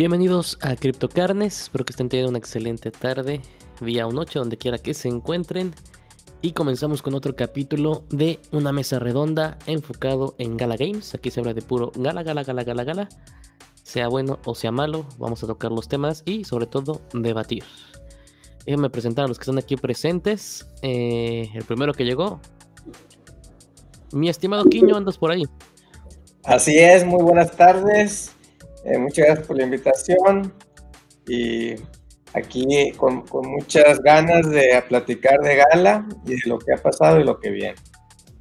Bienvenidos a Carnes, espero que estén teniendo una excelente tarde, día o noche, donde quiera que se encuentren. Y comenzamos con otro capítulo de una mesa redonda enfocado en Gala Games. Aquí se habla de puro Gala, Gala, Gala, Gala, Gala. Sea bueno o sea malo, vamos a tocar los temas y sobre todo debatir. Déjenme presentar a los que están aquí presentes. Eh, el primero que llegó, mi estimado Quiño, andas por ahí. Así es, muy buenas tardes. Eh, muchas gracias por la invitación y aquí con, muchas ganas de platicar de gala y de lo que ha pasado y lo que viene.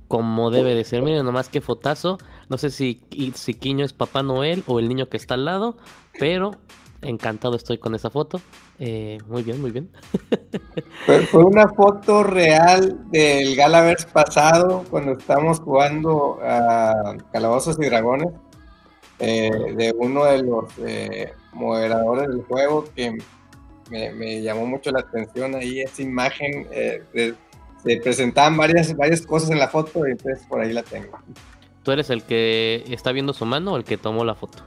Como debe de ser, miren nomás que fotazo. No sé si, si Quiño es Papá Noel o el niño que está al lado, pero encantado estoy con esa foto. Eh, muy bien, muy bien. Fue, una foto real del Galaverse pasado, cuando estábamos jugando a Calabozos y Dragones. Eh, de uno de los eh, moderadores del juego que me, llamó mucho la atención ahí esa imagen. Eh, se presentaban varias, varias cosas en la foto y entonces por ahí la tengo. ¿Tú eres el que está viendo su mano o el que tomó la foto?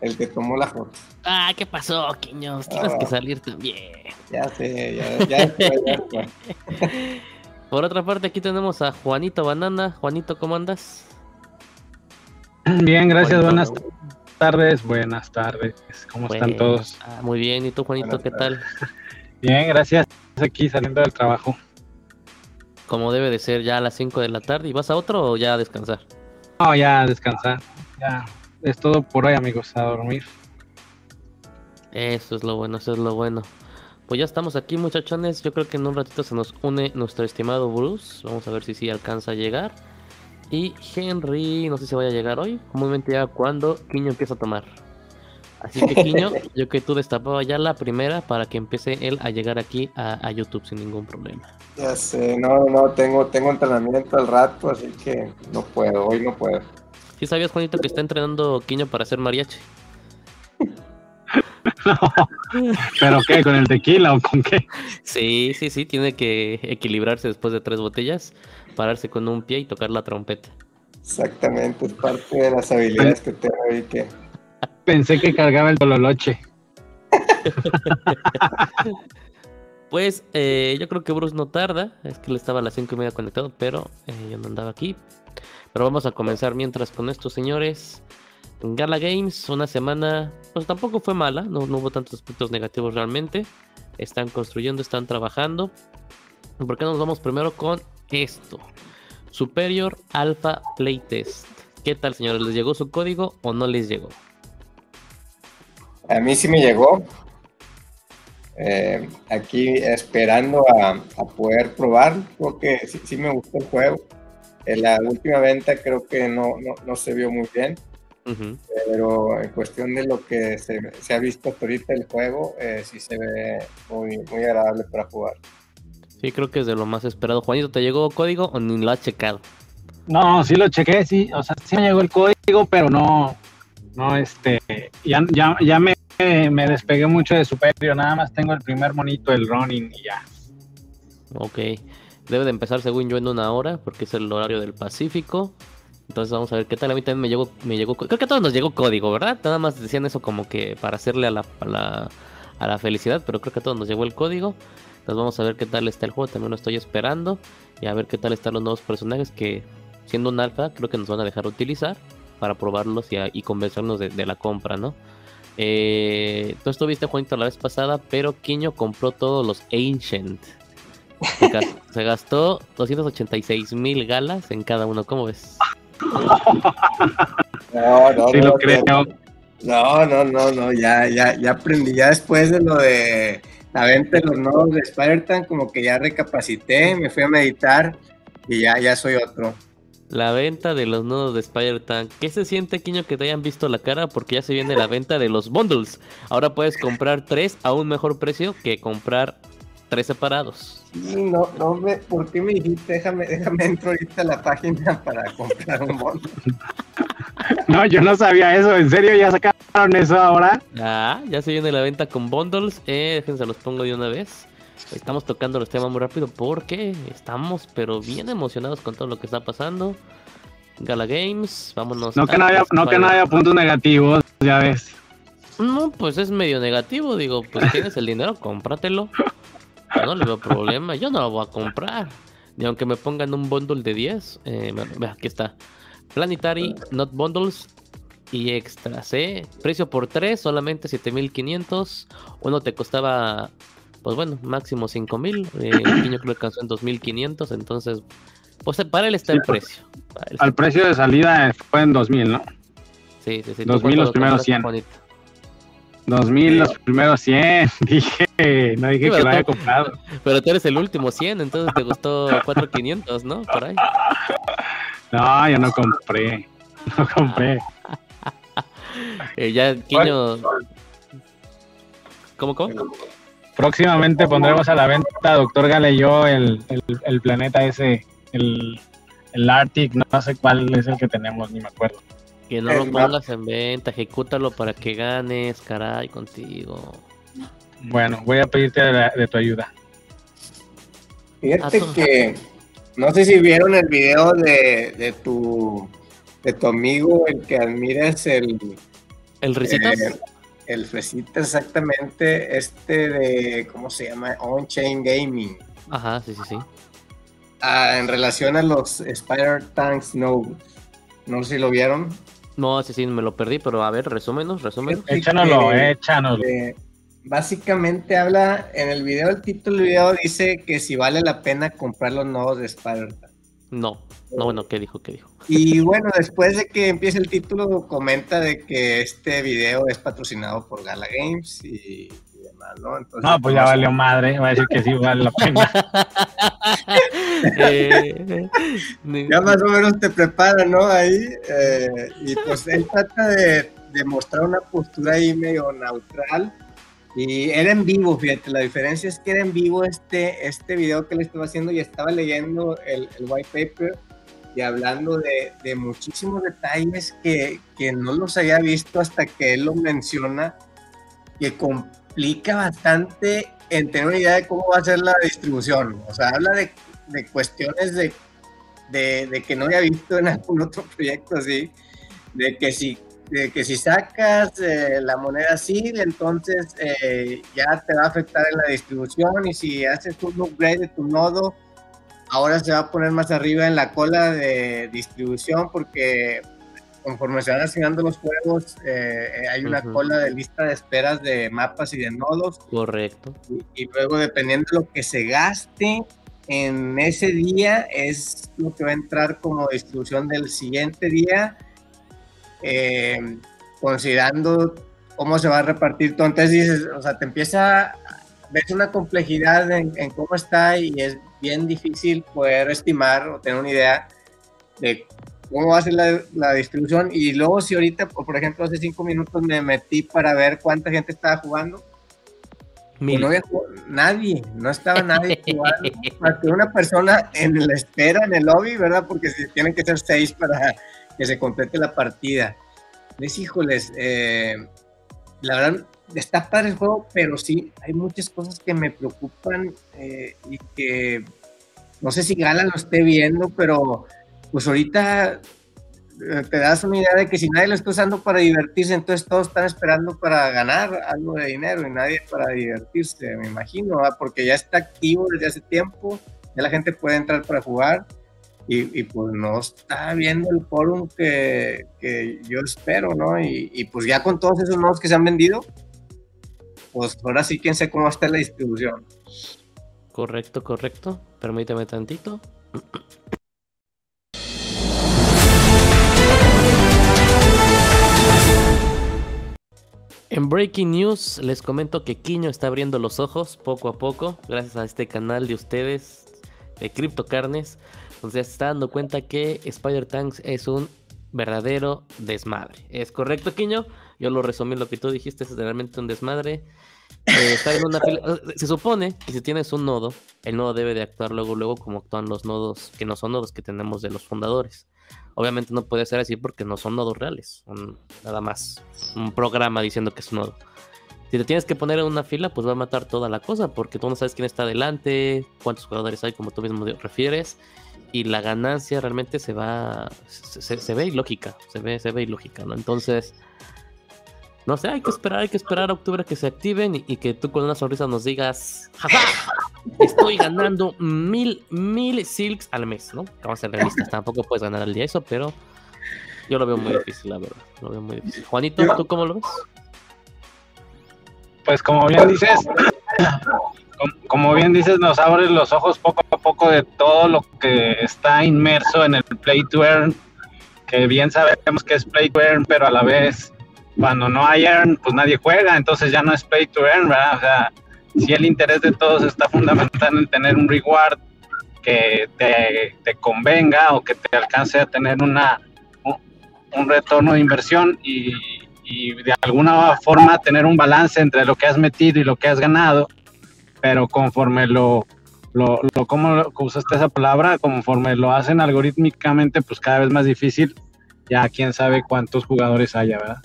El que tomó la foto. Ah, ¿qué pasó, Quiños? Tienes que salir también. Ya sé, ya, ya, ya Por otra parte, aquí tenemos a Juanito Banana. Juanito, ¿cómo andas? Bien, gracias, buenas tardes, buenas tardes, ¿cómo están todos? Ah, muy bien, ¿y tú Juanito, qué tal? Bien, gracias, aquí saliendo del trabajo. Como debe de ser ya a las 5 de la tarde, ¿y vas a otro o ya a descansar? No, ya a descansar, ya, es todo por hoy amigos, a dormir. Eso es lo bueno, eso es lo bueno. Pues ya estamos aquí muchachones, yo creo que en un ratito se nos une nuestro estimado Bruce, vamos a ver si sí alcanza a llegar. Y Henry, no sé si vaya a llegar hoy, comúnmente ya cuando Quiño empieza a tomar. Así que Quiño, yo que tú destapaba ya la primera para que empiece él a llegar aquí a, YouTube sin ningún problema. Ya sé, no, no, tengo, tengo entrenamiento al rato, así que no puedo, hoy no puedo. ¿Sí sabías, Juanito, que está entrenando Quiño para hacer mariachi? no, ¿Pero qué? ¿Con el tequila o con qué? Sí, sí, sí, tiene que equilibrarse después de tres botellas pararse con un pie y tocar la trompeta. Exactamente, es parte de las habilidades que tengo ahí que... Pensé que cargaba el tololoche. pues eh, yo creo que Bruce no tarda, es que él estaba a las cinco y media conectado, pero eh, yo no andaba aquí. Pero vamos a comenzar mientras con estos señores. Gala Games, una semana, pues tampoco fue mala, no, no hubo tantos aspectos negativos realmente. Están construyendo, están trabajando. ¿Por qué nos vamos primero con esto. Superior Alpha Playtest. ¿Qué tal, señores? ¿Les llegó su código o no les llegó? A mí sí me llegó. Eh, aquí esperando a, poder probar. Creo que sí, me gustó el juego. En la última venta creo que no, no, se vio muy bien. Pero en cuestión de lo que se, ha visto hasta ahorita el juego, eh, sí se ve muy, muy agradable para jugar. Sí, creo que es de lo más esperado. Juanito, ¿te llegó código o ni lo has checado? No, sí lo chequé, sí. O sea, sí me llegó el código, pero no, no, este, ya, ya, ya me, me despegué mucho de Superior. Nada más tengo el primer monito, el running y ya. Ok. Debe de empezar según yo en una hora, porque es el horario del Pacífico. Entonces vamos a ver qué tal. A mí también me llegó, me llegó, creo que a todos nos llegó código, ¿verdad? Nada más decían eso como que para hacerle a la, a la, a la felicidad, pero creo que a todos nos llegó el código. Entonces vamos a ver qué tal está el juego, también lo estoy esperando. Y a ver qué tal están los nuevos personajes que siendo un alfa creo que nos van a dejar utilizar para probarlos y, convencernos de, la compra, ¿no? Eh, tú estuviste Juanito la vez pasada, pero Quiño compró todos los Ancient. Se gastó 286 mil galas en cada uno, ¿cómo ves? No, no, no, lo creo. No, no, no, no, ya, ya, ya aprendí, ya después de lo de la venta de los nodos de spider como que ya recapacité, me fui a meditar y ya, ya soy otro. La venta de los nodos de Spider-Tank. ¿Qué se siente, Quiño, que te hayan visto la cara? Porque ya se viene la venta de los bundles. Ahora puedes comprar tres a un mejor precio que comprar tres separados. No, no me, ¿por qué me dijiste? Déjame, déjame entrar ahorita a la página para comprar un bundle. No, yo no sabía eso. ¿En serio ya sacaron eso ahora? Ah, ya se viene la venta con bundles. Eh, déjense los pongo de una vez. Estamos tocando los temas muy rápido porque estamos, pero bien emocionados con todo lo que está pasando. Gala Games, vámonos. No que no haya, no que no haya puntos negativos, ya ves. No, pues es medio negativo, digo, pues tienes el dinero, cómpratelo. Yo no le veo problema, yo no lo voy a comprar. Ni aunque me pongan un bundle de 10, eh, aquí está. Planetary, not bundles y extras, ¿eh? Precio por 3, solamente 7500. Uno te costaba, pues bueno, máximo 5000. Eh, el niño creo que alcanzó en 2500, entonces, pues para él está el precio. Al precio de salida fue en 2000, ¿no? Sí, sí, sí. 2000 los primeros 100. 2000 los primeros 100. Dije, no dije que lo haya comprado. Pero tú eres el último 100, entonces te gustó 4500, ¿no? Por ahí. No, yo no compré. No compré. eh, ya, Quiño. ¿Cómo, cómo? Próximamente pondremos a la venta, doctor Gale y yo, el, el, el planeta ese, el, el Arctic, no sé cuál es el que tenemos, ni me acuerdo. Que no lo pongas en venta, ejecútalo para que ganes, caray, contigo. Bueno, voy a pedirte de, tu ayuda. Fíjate que no sé si vieron el video de, de tu de tu amigo, el que admiras, el el Risitas. Eh, el Fresita, exactamente, este de, ¿cómo se llama? On-Chain Gaming. Ajá, sí, sí, sí. Ah, en relación a los Spider Tanks Nodes. No sé si lo vieron. No, sí, sí, me lo perdí, pero a ver, resúmenos, resúmenos. Échanoslo, échanoslo. Eh, básicamente habla, en el video, el título del video dice que si vale la pena comprar los nodos de Spider Tank. No, no, bueno, ¿qué dijo? ¿Qué dijo? Y bueno, después de que empiece el título, comenta de que este video es patrocinado por Gala Games y, demás, ¿no? Entonces, no, pues ya valió madre, va a decir que sí vale la pena. Eh, ya más o menos te prepara, ¿no? Ahí, eh, y pues él trata de, de mostrar una postura ahí medio neutral y era en vivo, fíjate, la diferencia es que era en vivo este, este video que le estaba haciendo y estaba leyendo el, white paper y hablando de, de muchísimos detalles que, que, no los había visto hasta que él lo menciona, que complica bastante en tener una idea de cómo va a ser la distribución. O sea, habla de, de cuestiones de, de, que no había visto en algún otro proyecto así, de que si que si sacas eh, la moneda así, entonces eh, ya te va a afectar en la distribución y si haces un upgrade de tu nodo, ahora se va a poner más arriba en la cola de distribución porque conforme se van asignando los juegos, eh, hay una cola de lista de esperas de mapas y de nodos. Correcto. Y, y, luego dependiendo de lo que se gaste en ese día, es lo que va a entrar como distribución del siguiente día eh, considerando cómo se va a repartir todo. Entonces dices, o sea, te empieza, ves una complejidad en, cómo está y es bien difícil poder estimar o tener una idea de cómo va a ser la, distribución. Y luego si ahorita, por ejemplo, hace cinco minutos me metí para ver cuánta gente estaba jugando. Pues no había nadie, no estaba nadie jugando, más que una persona en la espera, en el lobby, ¿verdad? Porque tienen que ser seis para que se complete la partida. Les híjoles, eh, la verdad está padre el juego, pero sí hay muchas cosas que me preocupan eh, y que no sé si Gala lo esté viendo, pero pues ahorita eh, te das una idea de que si nadie lo está usando para divertirse, entonces todos están esperando para ganar algo de dinero y nadie para divertirse, me imagino, porque ya está activo desde hace tiempo, ya la gente puede entrar para jugar y, pues no está viendo el forum que, yo espero, ¿no? Y, pues ya con todos esos nodos que se han vendido, pues ahora sí quién sé cómo está la distribución. Correcto, correcto. Permíteme tantito. En Breaking News les comento que Quiño está abriendo los ojos poco a poco, gracias a este canal de ustedes de Crypto Carnes. Entonces se está dando cuenta que Spider Tanks es un verdadero desmadre. ¿Es correcto, Quiño? Yo lo resumí lo que tú dijiste, es realmente un desmadre. Eh, se supone que si tienes un nodo, el nodo debe de actuar luego, luego como actúan los nodos que no son nodos que tenemos de los fundadores. Obviamente no puede ser así porque no son nodos reales, nada más un programa diciendo que es un nodo. Si te tienes que poner en una fila, pues va a matar toda la cosa porque tú no sabes quién está adelante, cuántos jugadores hay, como tú mismo refieres, y la ganancia realmente se va, se, ve ilógica, se ve, se ve ilógica, ¿no? Entonces, no sé, hay que esperar, hay que esperar a octubre que se activen y, que tú con una sonrisa nos digas, jaja, estoy ganando mil, mil silks al mes, ¿no? Vamos a ser realistas, tampoco puedes ganar al día eso, pero yo lo veo muy difícil, la verdad. Lo veo muy difícil. Juanito, ¿tú cómo lo ves? Pues como bien dices, como bien dices, nos abres los ojos poco a poco de todo lo que está inmerso en el Play to Earn, que bien sabemos que es Play to Earn, pero a la vez, cuando no hay Earn, pues nadie juega, entonces ya no es Play to Earn, ¿verdad? O sea, si el interés de todos está fundamental en tener un reward que te, convenga o que te alcance a tener una, un retorno de inversión y, y de alguna forma tener un balance entre lo que has metido y lo que has ganado, pero conforme lo, lo, lo ¿cómo usaste esa palabra? Conforme lo hacen algorítmicamente, pues cada vez más difícil, ya quién sabe cuántos jugadores haya, ¿verdad?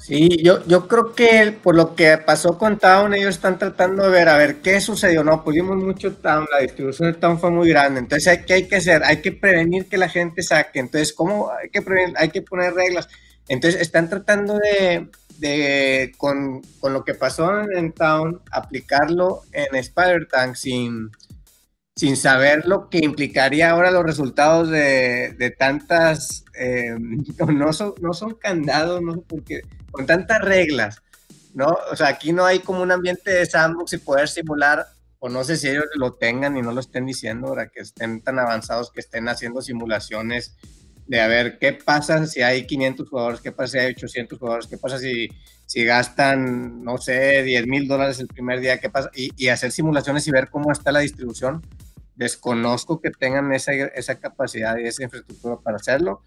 Sí, yo, yo creo que por lo que pasó con Town, ellos están tratando de ver, a ver, ¿qué sucedió? No, pudimos mucho Town, la distribución de Town fue muy grande, entonces, ¿qué hay que hacer? Hay que prevenir que la gente saque, entonces, ¿cómo hay que prevenir? Hay que poner reglas. Entonces, están tratando de, con, lo que pasó en Town, aplicarlo en Spider-Tank sin, sin saber lo que implicaría ahora los resultados de, tantas, eh, no, son, no son candados, no sé por con tantas reglas, ¿no? O sea, aquí no hay como un ambiente de sandbox y poder simular, o no sé si ellos lo tengan y no lo estén diciendo, ahora que estén tan avanzados que estén haciendo simulaciones de a ver qué pasa si hay 500 jugadores, qué pasa si hay 800 jugadores, qué pasa si, si gastan, no sé, 10 mil dólares el primer día, qué pasa, y, hacer simulaciones y ver cómo está la distribución. Desconozco que tengan esa, esa capacidad y esa infraestructura para hacerlo.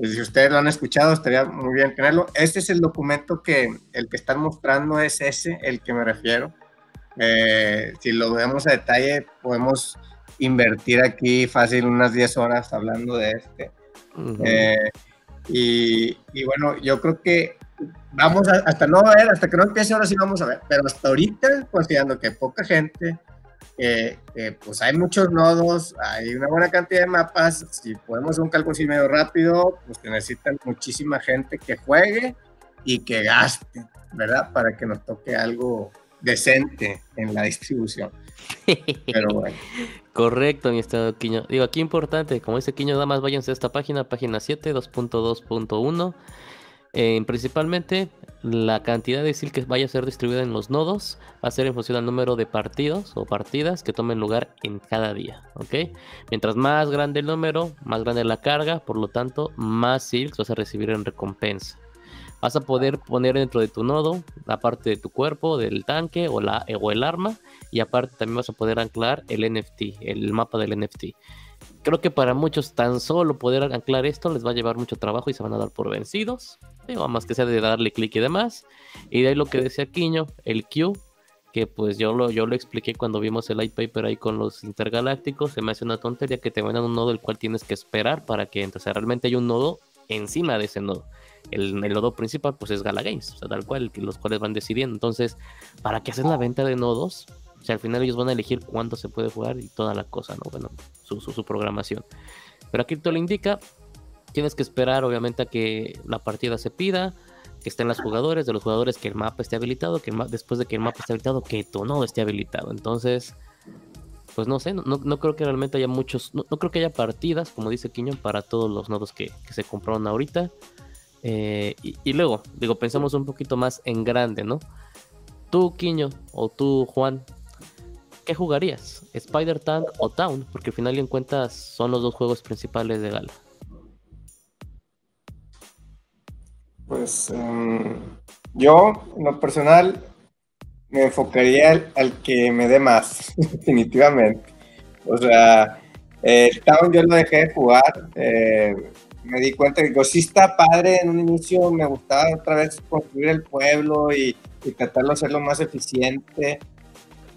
Y si ustedes lo han escuchado, estaría muy bien tenerlo. Este es el documento que el que están mostrando es ese, el que me refiero. Eh, si lo vemos a detalle, podemos invertir aquí fácil unas 10 horas hablando de este. Eh, y, bueno, yo creo que vamos hasta no ver, hasta que no empiece ahora sí vamos a ver, pero hasta ahorita, considerando que poca gente, pues hay muchos nodos, hay una buena cantidad de mapas, si podemos hacer un cálculo así medio rápido, pues que necesitan muchísima gente que juegue y que gaste, ¿verdad? Para que nos toque algo decente en la distribución. Pero bueno. Correcto, mi estado Quiño. Digo, aquí importante, como dice Quiño, nada más váyanse a esta página, página 7, 2.2.1. Eh, principalmente, la cantidad de SIL que vaya a ser distribuida en los nodos va a ser en función del número de partidos o partidas que tomen lugar en cada día, ¿ok? Mientras más grande el número, más grande la carga, por lo tanto, más silks vas a recibir en recompensa vas a poder poner dentro de tu nodo la parte de tu cuerpo, del tanque o, la, o el arma. Y aparte también vas a poder anclar el NFT, el mapa del NFT. Creo que para muchos tan solo poder anclar esto les va a llevar mucho trabajo y se van a dar por vencidos. Digo, más que sea de darle clic y demás. Y de ahí lo que decía Quiño, el Q, que pues yo lo, yo lo expliqué cuando vimos el light paper ahí con los intergalácticos. Se me hace una tontería que te vendan un nodo el cual tienes que esperar para que entonces realmente hay un nodo encima de ese nodo el, el, nodo principal pues es Gala Games, o sea, tal cual, los cuales van decidiendo. Entonces, ¿para qué hacen la venta de nodos? Al final ellos van a elegir cuánto se puede jugar y toda la cosa, ¿no? Bueno, su, su, programación. Pero aquí te lo indica, tienes que esperar obviamente a que la partida se pida, que estén los jugadores, de los jugadores que el mapa esté habilitado, que después de que el mapa esté habilitado, que tu nodo esté habilitado. Entonces, pues no sé, no, no creo que realmente haya muchos, no, creo que haya partidas, como dice Quiño, para todos los nodos que, se compraron ahorita. Eh, y, luego, digo, pensamos un poquito más en grande, ¿no? Tú, Quiño, o tú, Juan, ¿qué jugarías? ¿Spider Tank o Town? Porque al final y en cuentas son los dos juegos principales de Gala. Pues em, yo, en lo personal, me enfocaría al, que me dé más, definitivamente. O sea, eh, Town yo lo dejé de jugar. Eh, me di cuenta que sí está padre en un inicio, me gustaba otra vez construir el pueblo y, tratarlo de hacerlo más eficiente,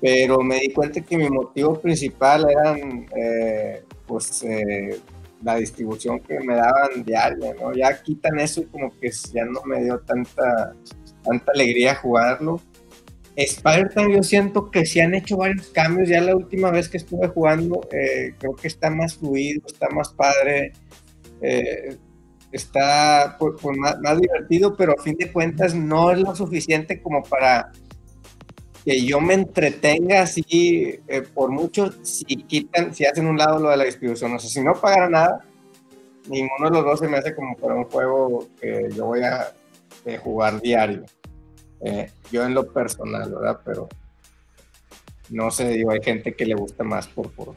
pero me di cuenta que mi motivo principal era eh, pues eh, la distribución que me daban diaria, ¿no? Ya quitan eso y como que ya no me dio tanta, tanta alegría jugarlo. Spider-Man yo siento que se han hecho varios cambios, ya la última vez que estuve jugando eh, creo que está más fluido, está más padre, está pues, pues, más, divertido, pero a fin de cuentas no es lo suficiente como para que yo me entretenga así eh, por mucho si quitan, si hacen un lado lo de la distribución. O sea, si no pagara nada, ninguno de los dos se me hace como para un juego que yo voy a eh, jugar diario. Eh, yo en lo personal, ¿verdad? Pero no sé, digo, hay gente que le gusta más por, por,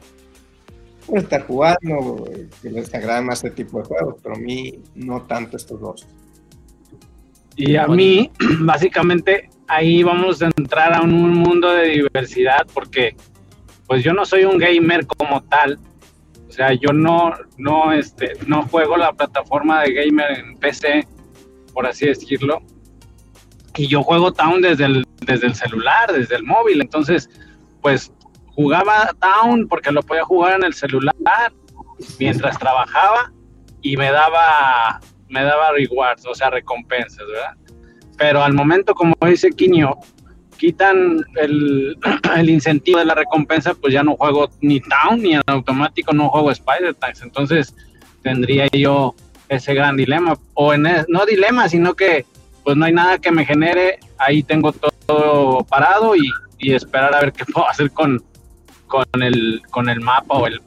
estar jugando, que les agrada más este tipo de juegos, pero a mí no tanto estos dos. Y a mí, básicamente, ahí vamos a entrar a un mundo de diversidad porque pues yo no soy un gamer como tal. O sea, yo no, no, este, no juego la plataforma de gamer en PC, por así decirlo. Y yo juego Town desde el, desde el celular, desde el móvil. Entonces, pues jugaba Town porque lo podía jugar en el celular mientras trabajaba y me daba, me daba rewards, o sea, recompensas, ¿verdad? Pero al momento, como dice Quinio, quitan el, el, incentivo de la recompensa, pues ya no juego ni Town ni en automático no juego Spider Tags. Entonces tendría yo ese gran dilema. O en no dilema, sino que pues no hay nada que me genere. Ahí tengo todo, parado y, y, esperar a ver qué puedo hacer con, con, el, con el mapa o el,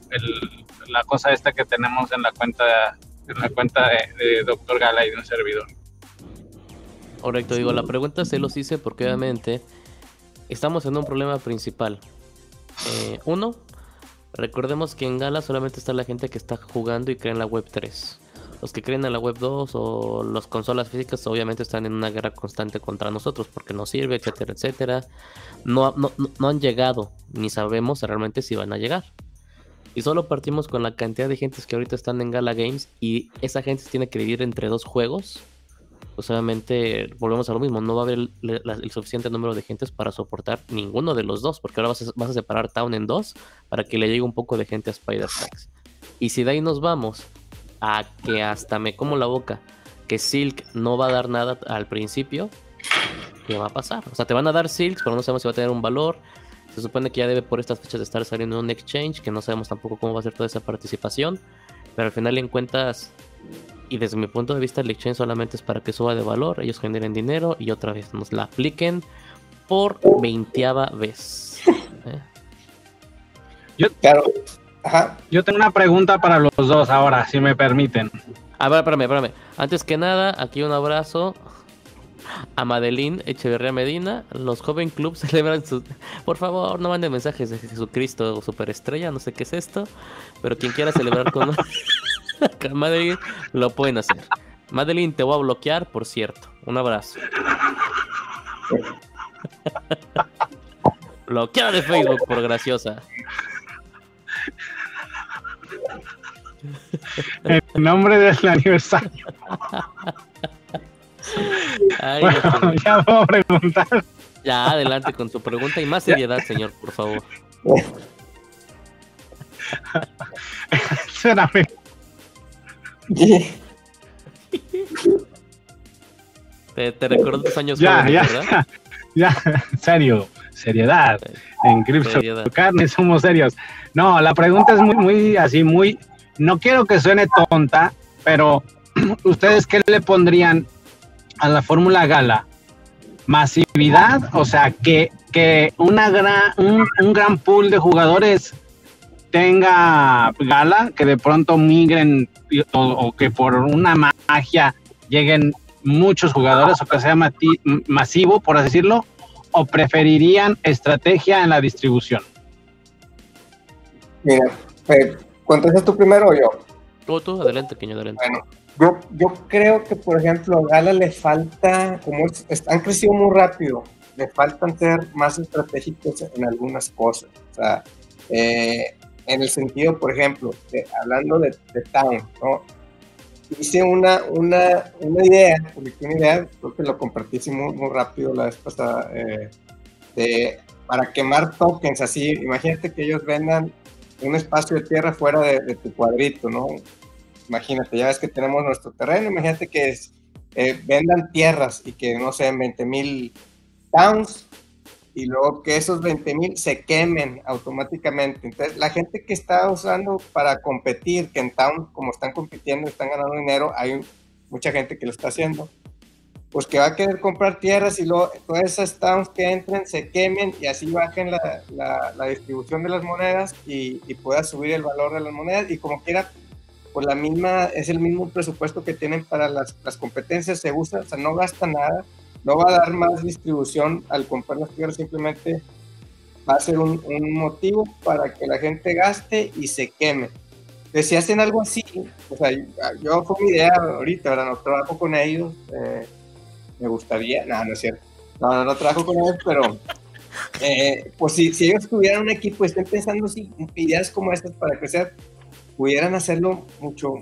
la cosa esta que tenemos en la cuenta, en la cuenta de, de Doctor Gala y de un servidor. Correcto, digo, la pregunta se los hice porque obviamente estamos en un problema principal. Eh, uno, recordemos que en Gala solamente está la gente que está jugando y cree en la web 3. Los que creen en la web 2 o las consolas físicas obviamente están en una guerra constante contra nosotros porque no sirve, etcétera, etcétera. No, no, no han llegado, ni sabemos realmente si van a llegar. Y solo partimos con la cantidad de gentes que ahorita están en Gala Games y esa gente tiene que dividir entre dos juegos pues obviamente volvemos a lo mismo, no va a haber el, suficiente número de gentes para soportar ninguno de los dos, porque ahora vas a, separar Town en dos para que le llegue un poco de gente a Spider Tracks. Y si de ahí nos vamos a que hasta me como la boca, que Silk no va a dar nada al principio, ¿qué va a pasar? O sea, te van a dar Silks, pero no sabemos si va a tener un valor. Se supone que ya debe por estas fechas de estar saliendo un exchange, que no sabemos tampoco cómo va a ser toda esa participación. Pero al final en cuentas, y desde mi punto de vista el exchange solamente es para que suba de valor, ellos generen dinero y otra vez nos la apliquen por veinteava vez. ¿eh? Yo, yo tengo una pregunta para los dos ahora, si me permiten. A ver, espérame, espérame. Antes que nada, aquí un abrazo a Madeline Echeverría Medina. Los Joven Club celebran su... Por favor, no manden mensajes de Jesucristo o Superestrella, no sé qué es esto. Pero quien quiera celebrar con... Madeline, lo pueden hacer. Madeline, te voy a bloquear, por cierto. Un abrazo. Bloqueada de Facebook por graciosa. En nombre del aniversario. bueno, ya puedo preguntar. Ya, adelante con su pregunta y más seriedad, señor, por favor. te, te recordó tus años ya, ya, ¿verdad? Ya, serio, seriedad. En Crypto Carne somos serios. No, la pregunta es muy, muy así, muy. No quiero que suene tonta, pero ¿ustedes qué le pondrían a la Fórmula Gala? Masividad, o sea, que, que una gran, un, un gran pool de jugadores tenga gala, que de pronto migren o, que por una magia lleguen muchos jugadores o que sea masivo, por así decirlo, o preferirían estrategia en la distribución? Mira, eh, ¿contestas tú primero o yo? Tú, tú, adelante, pequeño, adelante. Bueno, yo, yo creo que, por ejemplo, a Gala le falta, como han crecido muy rápido, le faltan ser más estratégicos en algunas cosas. O sea, eh, en el sentido, por ejemplo, hablando de, Town, ¿no? Hice una, una, una idea, publiqué una idea, creo que lo compartí muy, muy rápido la vez pasada, eh, de, para quemar tokens así. Imagínate que ellos vendan un espacio de tierra fuera de, tu cuadrito, ¿no? Imagínate, ya ves que tenemos nuestro terreno, imagínate que eh, vendan tierras y que, no sé, 20 mil towns y luego que esos 20 mil se quemen automáticamente. Entonces, la gente que está usando para competir, que en Town, como están compitiendo, están ganando dinero, hay mucha gente que lo está haciendo, pues que va a querer comprar tierras y luego todas esas towns que entren se quemen y así bajen la, la, distribución de las monedas y, y, pueda subir el valor de las monedas y como quiera, pues la misma, es el mismo presupuesto que tienen para las, las competencias, se usa, o sea, no gasta nada no va a dar más distribución al comprar las tierras, simplemente va a ser un, motivo para que la gente gaste y se queme. si hacen algo así, o sea, yo fue mi idea ahorita, ahora no trabajo con ellos, eh, me gustaría, no, no es cierto, no, no, trabajo con ellos, pero eh, pues si, si ellos tuvieran un equipo, estén pensando si ideas como estas para crecer, pudieran hacerlo mucho,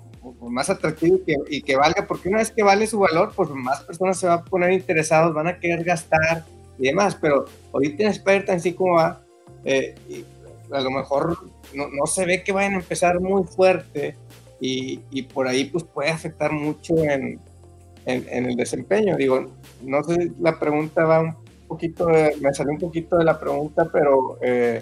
más atractivo y que, valga, porque una vez que vale su valor, pues más personas se van a poner interesados, van a querer gastar y demás, pero ahorita en Spider así como va, eh, a lo mejor no, se ve que vayan a empezar muy fuerte y, por ahí pues puede afectar mucho en, el desempeño. Digo, no sé, la pregunta va un poquito, me salió un poquito de la pregunta, pero eh,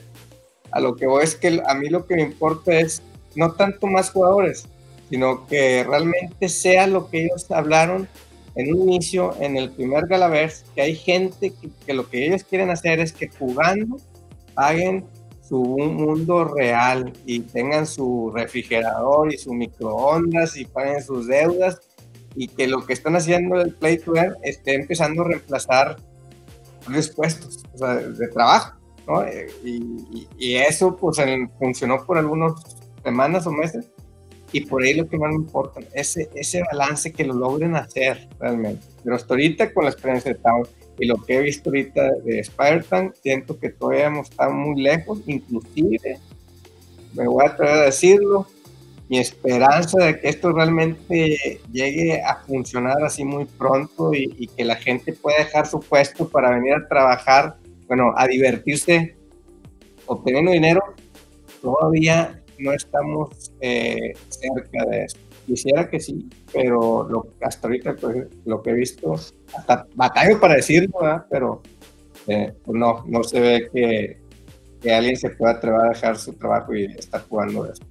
a lo que voy es que a mí lo que me importa es no tanto más jugadores, sino que realmente sea lo que ellos hablaron en un inicio, en el primer Galaverse, que hay gente que, lo que ellos quieren hacer es que jugando paguen su mundo real y tengan su refrigerador y su microondas y paguen sus deudas y que lo que están haciendo el Play to Earn esté empezando a reemplazar los puestos de trabajo. ¿no? Y, y, eso pues funcionó por algunos semanas o meses. Y por ahí lo que más me importa, ese, ese balance que lo logren hacer realmente. Pero hasta ahorita con la experiencia de Town y lo que he visto ahorita de Spider-Man, siento que todavía hemos estado muy lejos, inclusive, me voy a atrever a decirlo, mi esperanza de que esto realmente llegue a funcionar así muy pronto y, y, que la gente pueda dejar su puesto para venir a trabajar, bueno, a divertirse obteniendo dinero, todavía no estamos eh, cerca de eso. Quisiera que sí, pero lo, hasta ahorita pues, lo que he visto, hasta batallo para decirlo, pero eh, pues no, no se ve que, alguien se pueda atrever a dejar su trabajo y estar jugando eso.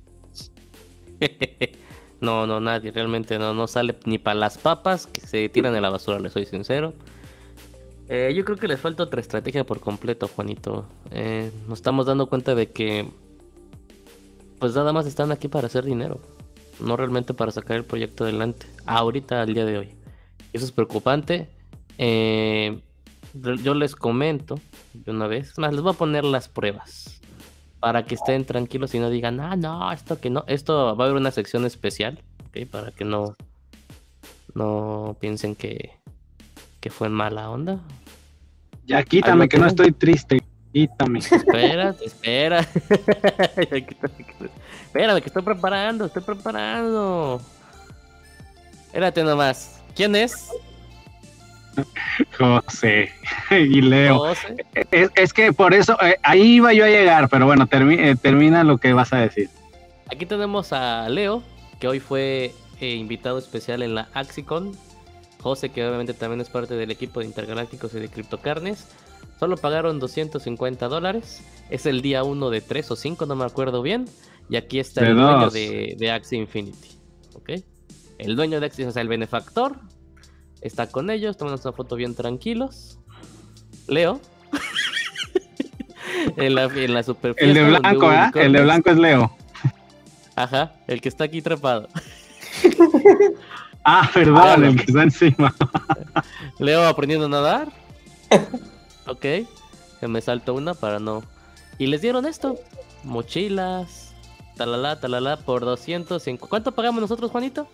no, no, nadie, realmente no, no sale ni para las papas que se tiran en la basura, le soy sincero. Eh, yo creo que les falta otra estrategia por completo, Juanito. nos estamos dando cuenta de que pues nada más están aquí para hacer dinero, no realmente para sacar el proyecto adelante, ahorita, al día de hoy. Eso es preocupante. Eh, yo les comento de una vez, más les voy a poner las pruebas para que estén tranquilos y no digan, ah, no, esto que no, esto va a haber una sección especial, ¿okay? para que no, no piensen que, que fue mala onda. Ya quítame que no estoy triste. Quítame. Espera, espera. Espérame, que estoy preparando, estoy preparando. Espérate nomás. ¿Quién es? José y Leo. Es, que por eso, eh, ahí iba yo a llegar, pero bueno, eh, termina lo que vas a decir. Aquí tenemos a Leo, que hoy fue eh, invitado especial en la Axicon. José, que obviamente también es parte del equipo de Intergalácticos y de Criptocarnes. Solo pagaron 250 dólares. Es el día 1 de 3 o 5, no me acuerdo bien. Y aquí está el dueño de, de Axie Infinity. ¿Ok? El dueño de Axie, o sea, el benefactor. Está con ellos, tomando una foto bien tranquilos. Leo. en, la, en la superficie. El de blanco, ¿eh? El de blanco es Leo. Ajá, el que está aquí trepado. ah, perdón, el que está encima. Leo aprendiendo a nadar. Ok, que me salto una para no. Y les dieron esto: mochilas, talala, talala, por 205. ¿Cuánto pagamos nosotros, Juanito?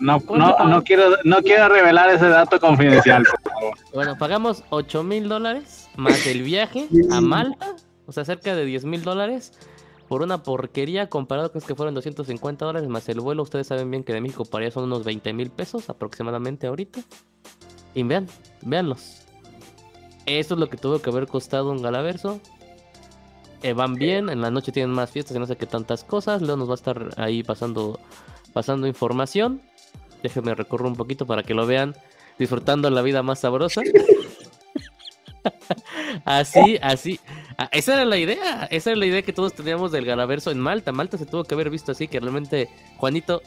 No, no, no, quiero, no quiero revelar ese dato confidencial. bueno, pagamos 8 mil dólares más el viaje a Malta, o sea, cerca de 10 mil dólares por una porquería comparado con que fueron 250 dólares más el vuelo. Ustedes saben bien que de México para allá son unos 20 mil pesos aproximadamente ahorita. Y vean, véanlos. Eso es lo que tuvo que haber costado un Galaverso. Eh, van bien, en la noche tienen más fiestas y no sé qué tantas cosas. Leo nos va a estar ahí pasando, pasando información. Déjenme recorrer un poquito para que lo vean disfrutando la vida más sabrosa. Así, así. Ah, esa era la idea. Esa era la idea que todos teníamos del Galaverso en Malta. Malta se tuvo que haber visto así, que realmente Juanito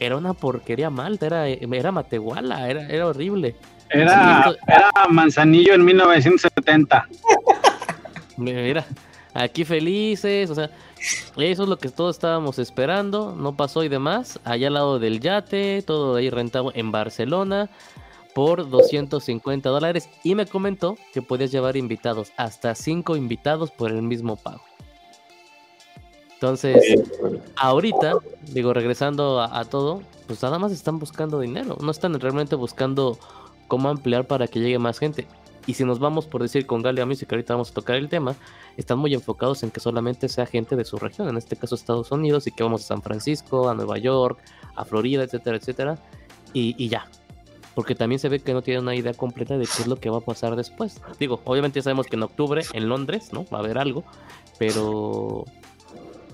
era una porquería Malta, era, era Matehuala, era, era horrible. Era, era Manzanillo en 1970. Mira, aquí felices, o sea, eso es lo que todos estábamos esperando, no pasó y demás. Allá al lado del yate, todo ahí rentado en Barcelona por 250 dólares y me comentó que podías llevar invitados, hasta 5 invitados por el mismo pago. Entonces, ahorita, digo, regresando a, todo, pues nada más están buscando dinero, no están realmente buscando cómo ampliar para que llegue más gente. Y si nos vamos por decir con Galia Music, ahorita vamos a tocar el tema, están muy enfocados en que solamente sea gente de su región, en este caso Estados Unidos, y que vamos a San Francisco, a Nueva York, a Florida, etcétera, etcétera, y, ya, porque también se ve que no tiene una idea completa de qué es lo que va a pasar después. Digo, obviamente sabemos que en octubre en Londres, ¿no? Va a haber algo, pero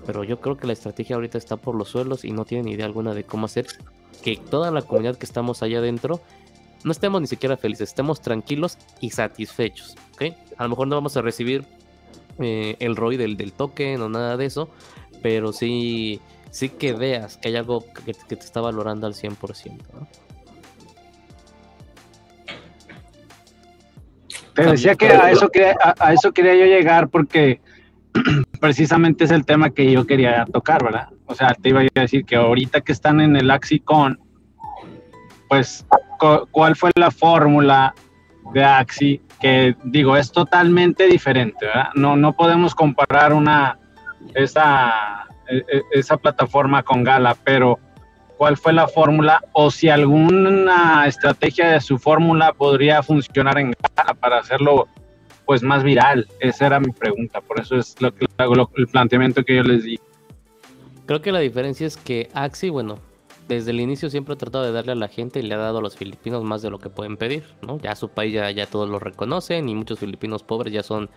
pero yo creo que la estrategia ahorita está por los suelos y no tienen idea alguna de cómo hacer que toda la comunidad que estamos allá adentro no estemos ni siquiera felices, estemos tranquilos y satisfechos, ¿ok? A lo mejor no vamos a recibir eh, el ROI del, del token o nada de eso, pero sí, sí que veas que hay algo que, te está valorando al 100%, ¿no? Te decía que a eso quería, a eso quería yo llegar porque precisamente es el tema que yo quería tocar, ¿verdad? O sea, te iba a decir que ahorita que están en el AxiCon, pues, ¿cuál fue la fórmula de Axi? Que digo, es totalmente diferente. No, no podemos comparar una, esa, e, e, esa plataforma con Gala, pero ¿cuál fue la fórmula? O si alguna estrategia de su fórmula podría funcionar en Gala para hacerlo pues más viral? Esa era mi pregunta, por eso es lo, el planteamiento que yo les di. Creo que la diferencia es que Axi, bueno, desde el inicio siempre ha tratado de darle a la gente y le ha dado a los filipinos más de lo que pueden pedir, ¿no? Ya su país ya, todos lo reconocen y muchos filipinos pobres ya son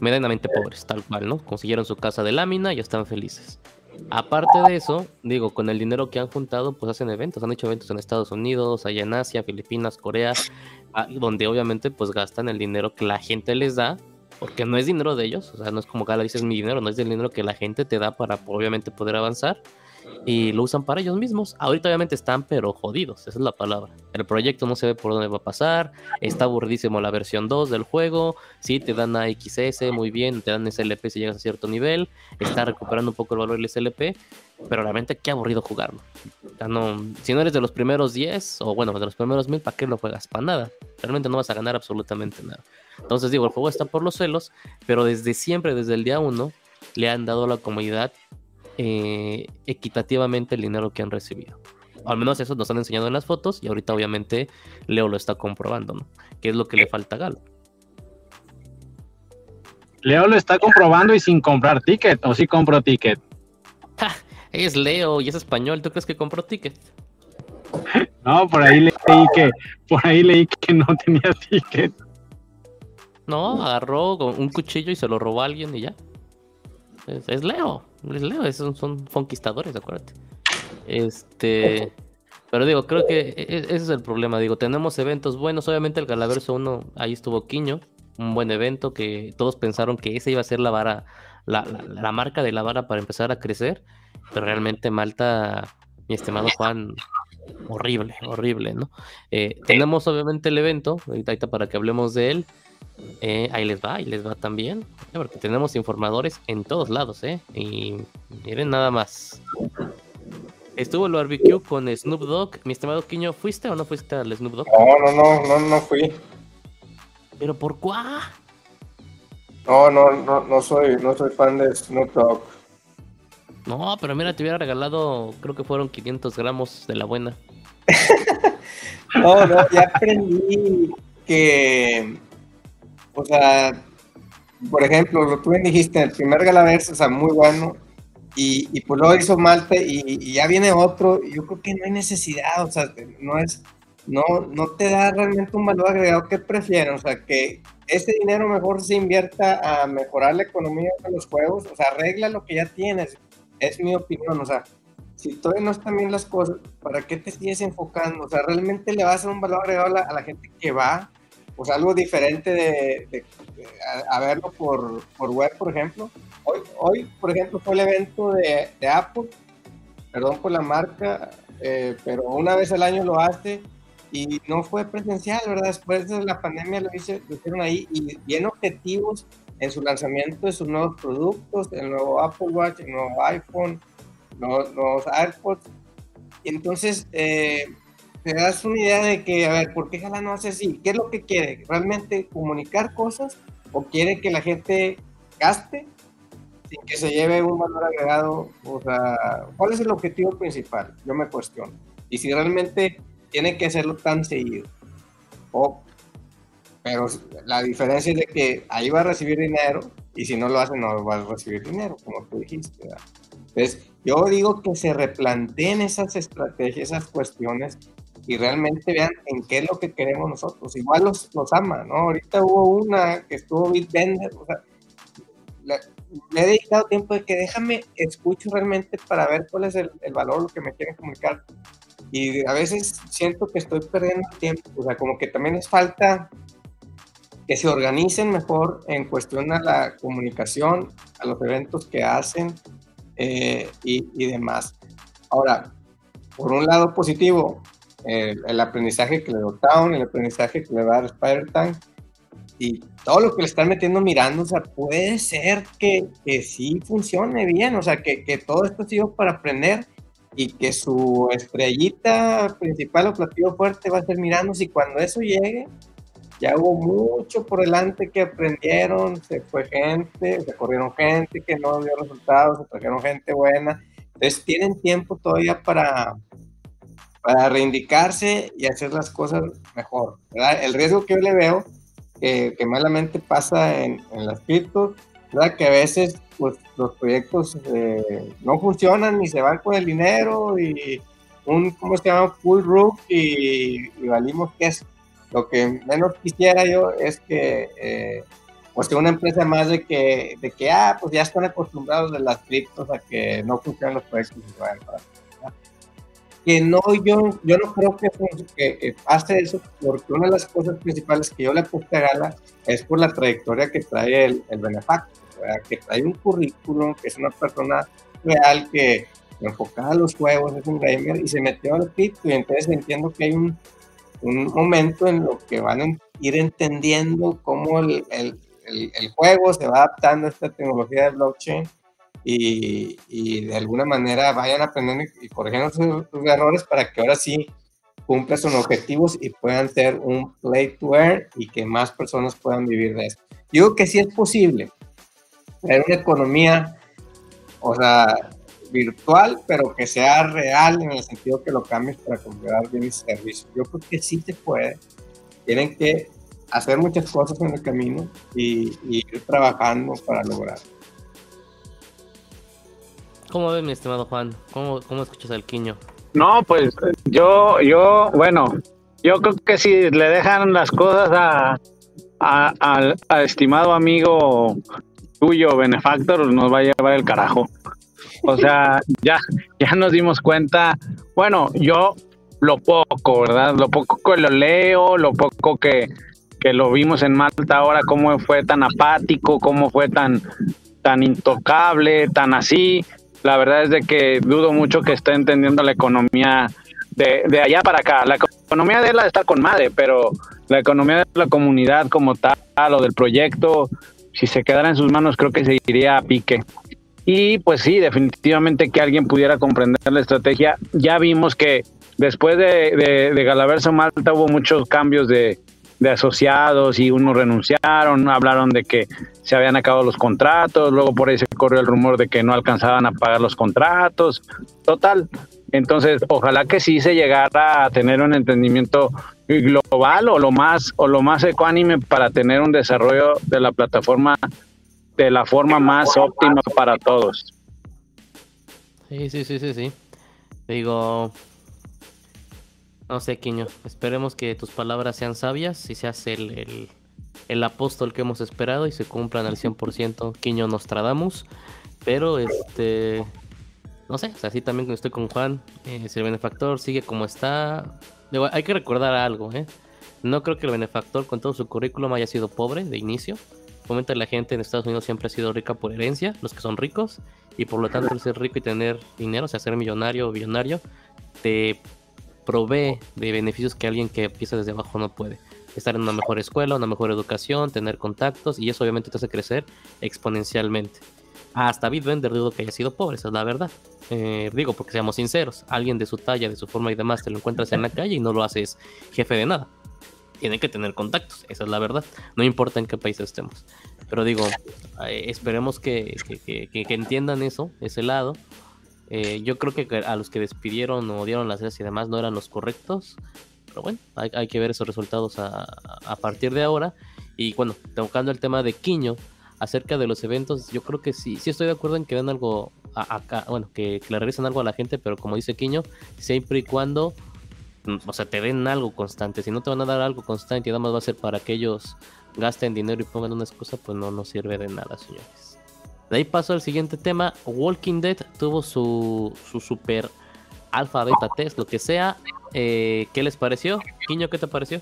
medianamente pobres, tal cual, ¿no? Consiguieron su casa de lámina y están felices. Aparte de eso, digo, con el dinero que han juntado, pues hacen eventos, han hecho eventos en Estados Unidos, allá en Asia, Filipinas, Corea, Ah, donde obviamente pues gastan el dinero que la gente les da, porque no es dinero de ellos, o sea, no es como cada dices mi dinero, no es el dinero que la gente te da para obviamente poder avanzar y lo usan para ellos mismos. Ahorita obviamente están pero jodidos, esa es la palabra. El proyecto no se ve por dónde va a pasar, está aburridísimo la versión 2 del juego, sí te dan a XS, muy bien, te dan SLP si llegas a cierto nivel, está recuperando un poco el valor del SLP, pero realmente qué aburrido jugarlo. no, si no eres de los primeros 10 o bueno, de los primeros 1000, ¿para qué lo juegas? Para nada. Realmente no vas a ganar absolutamente nada. Entonces digo, el juego está por los celos, pero desde siempre, desde el día 1, le han dado a la comunidad eh, equitativamente el dinero que han recibido. al menos eso nos han enseñado en las fotos y ahorita obviamente Leo lo está comprobando, ¿no? ¿Qué es lo que le falta a Galo? Leo lo está comprobando y sin comprar ticket, o si compro ticket. es Leo y es español, ¿tú crees que compró ticket? No, por ahí leí que, por ahí leí que no tenía ticket. No, agarró un cuchillo y se lo robó a alguien y ya. es Leo les leo, esos son conquistadores, acuérdate. Este, pero digo, creo que e, e, ese es el problema. Digo, tenemos eventos buenos. Obviamente el Galaverso 1, ahí estuvo Quiño, un buen evento que todos pensaron que ese iba a ser la vara, la, la, marca de la vara para empezar a crecer. Pero realmente Malta, mi estimado Juan, horrible, horrible, ¿no? Eh, tenemos obviamente el evento, ahorita para que hablemos de él. Eh, ahí les va, ahí les va también. Porque tenemos informadores en todos lados, ¿eh? Y miren nada más. Estuvo el barbecue con Snoop Dogg. Mi estimado Quiño, ¿fuiste o no fuiste al Snoop Dogg? No, no, no, no, no fui. ¿Pero por cuá? No, no, no, no soy, no soy fan de Snoop Dogg. No, pero mira, te hubiera regalado, creo que fueron 500 gramos de la buena. no, no, ya aprendí que o sea, por ejemplo, lo tú dijiste, el primer Galaverse, o sea, muy bueno, y, y pues luego hizo Malte y, ya viene otro, y yo creo que no hay necesidad, o sea, no es, no, no te da realmente un valor agregado que prefieren, o sea, que ese dinero mejor se invierta a mejorar la economía de los juegos, o sea, arregla lo que ya tienes, es mi opinión, o sea, si todavía no están bien las cosas, ¿para qué te sigues enfocando? O sea, realmente le vas a dar un valor agregado a la, a la gente que va pues algo diferente de, a, verlo por, por, web, por ejemplo. Hoy, hoy, por ejemplo, fue el evento de, de Apple, perdón por la marca, eh, pero una vez al año lo hace y no fue presencial, ¿verdad? Después de la pandemia lo, hice, lo hicieron ahí y bien objetivos en su lanzamiento de sus nuevos productos, el nuevo Apple Watch, el nuevo iPhone, los, los AirPods. Entonces, eh, te das una idea de que, a ver, ¿por qué Jala no hace así? ¿Qué es lo que quiere? ¿Realmente comunicar cosas o quiere que la gente gaste sin que se lleve un valor agregado? O sea, ¿cuál es el objetivo principal? Yo me cuestiono. Y si realmente tiene que hacerlo tan seguido. O, pero la diferencia es de que ahí va a recibir dinero y si no lo hace no va a recibir dinero, como tú dijiste. Entonces, yo digo que se replanteen esas estrategias, esas cuestiones y realmente vean en qué es lo que queremos nosotros. Igual los, los ama, ¿no? Ahorita hubo una que estuvo Bitbender, o sea, le, he dedicado tiempo de que déjame, escucho realmente para ver cuál es el, el valor, lo que me quieren comunicar. Y a veces siento que estoy perdiendo tiempo, o sea, como que también es falta que se organicen mejor en cuestión a la comunicación, a los eventos que hacen eh, y, y demás. Ahora, por un lado positivo, el, aprendizaje que le dio Town, el aprendizaje que le va a dar Spider-Tank y todo lo que le están metiendo mirando, o sea, puede ser que, que sí funcione bien, o sea, que, que todo esto sido para aprender y que su estrellita principal o platillo fuerte va a ser mirando y cuando eso llegue, ya hubo mucho por delante que aprendieron, se fue gente, se corrieron gente que no dio resultados, se trajeron gente buena, entonces tienen tiempo todavía para, para reivindicarse y hacer las cosas mejor. El riesgo que yo le veo, que malamente pasa en, las criptos, ¿verdad? que a veces pues, los proyectos eh, no funcionan y se van con el dinero y un, ¿cómo se llama? Full roof y, valimos que es. Lo que menos quisiera yo es que, eh, pues que una empresa más de que, de que, ah, pues ya están acostumbrados de las criptos a que no funcionan los proyectos y para que no, yo, yo no creo que, que, pase eso, porque una de las cosas principales que yo le puse a Gala es por la trayectoria que trae el, el benefactor, que trae un currículum, que es una persona real que enfocada a los juegos, es un gamer y se metió al pito y entonces entiendo que hay un, un momento en lo que van a ir entendiendo cómo el, el, el, juego se va adaptando a esta tecnología de blockchain y, de alguna manera vayan aprendiendo y, corrigiendo sus, errores para que ahora sí cumplan sus objetivos y puedan ser un play to earn y que más personas puedan vivir de esto. Yo digo que sí es posible tener una economía, o sea, virtual, pero que sea real en el sentido que lo cambies para comprar bienes y servicios. Yo creo que sí se puede. Tienen que hacer muchas cosas en el camino y, y ir trabajando para lograrlo. ¿Cómo ves, mi estimado Juan? ¿Cómo, cómo escuchas al Quiño? No, pues yo, yo, bueno, yo creo que si le dejan las cosas a, al, estimado amigo tuyo, Benefactor, nos va a llevar el carajo. O sea, ya, ya nos dimos cuenta. Bueno, yo lo poco, ¿verdad? Lo poco que lo leo, lo poco que, que lo vimos en Malta ahora, cómo fue tan apático, cómo fue tan, tan intocable, tan así la verdad es de que dudo mucho que esté entendiendo la economía de, de allá para acá. La economía de él está con madre, pero la economía de la comunidad como tal o del proyecto, si se quedara en sus manos, creo que se iría a pique. Y pues sí, definitivamente que alguien pudiera comprender la estrategia. Ya vimos que después de, de, de Malta hubo muchos cambios de, de asociados y unos renunciaron, hablaron de que se habían acabado los contratos, luego por ahí se corrió el rumor de que no alcanzaban a pagar los contratos, total. Entonces, ojalá que sí se llegara a tener un entendimiento global o lo más o lo más ecuánime para tener un desarrollo de la plataforma de la forma más óptima para todos. Sí, sí, sí, sí, sí. Digo, no sé, Quiño. Esperemos que tus palabras sean sabias y seas el, el, el apóstol que hemos esperado y se cumplan al 100%. Quiño Nostradamus. Pero, este. No sé, así también estoy con Juan. Eh, si el benefactor sigue como está. hay que recordar algo, ¿eh? No creo que el benefactor con todo su currículum haya sido pobre de inicio. Comenta la gente en Estados Unidos siempre ha sido rica por herencia, los que son ricos, y por lo tanto el ser rico y tener dinero, o sea, ser millonario o billonario, te provee de beneficios que alguien que empieza desde abajo no puede. Estar en una mejor escuela, una mejor educación, tener contactos, y eso obviamente te hace crecer exponencialmente. Hasta Bitbender dudo que haya sido pobre, esa es la verdad. Eh, digo, porque seamos sinceros, alguien de su talla, de su forma y demás, te lo encuentras en la calle y no lo haces jefe de nada tienen que tener contactos, esa es la verdad. No importa en qué país estemos. Pero digo, eh, esperemos que, entiendan eso, ese lado. Eh, yo creo que a los que despidieron o dieron las gracias y demás no eran los correctos. Pero bueno, hay, que ver esos resultados a, partir de ahora. Y bueno, tocando el tema de Quiño, acerca de los eventos, yo creo que sí, sí estoy de acuerdo en que den algo bueno, que, le regresen algo a la gente, pero como dice Quiño, siempre y cuando o sea, te den algo constante. Si no te van a dar algo constante y nada más va a ser para que ellos gasten dinero y pongan una excusa, pues no nos sirve de nada, señores. De ahí paso al siguiente tema. Walking Dead tuvo su, su super alfa, beta test, lo que sea. Eh, ¿Qué les pareció? Quiño, ¿qué te pareció?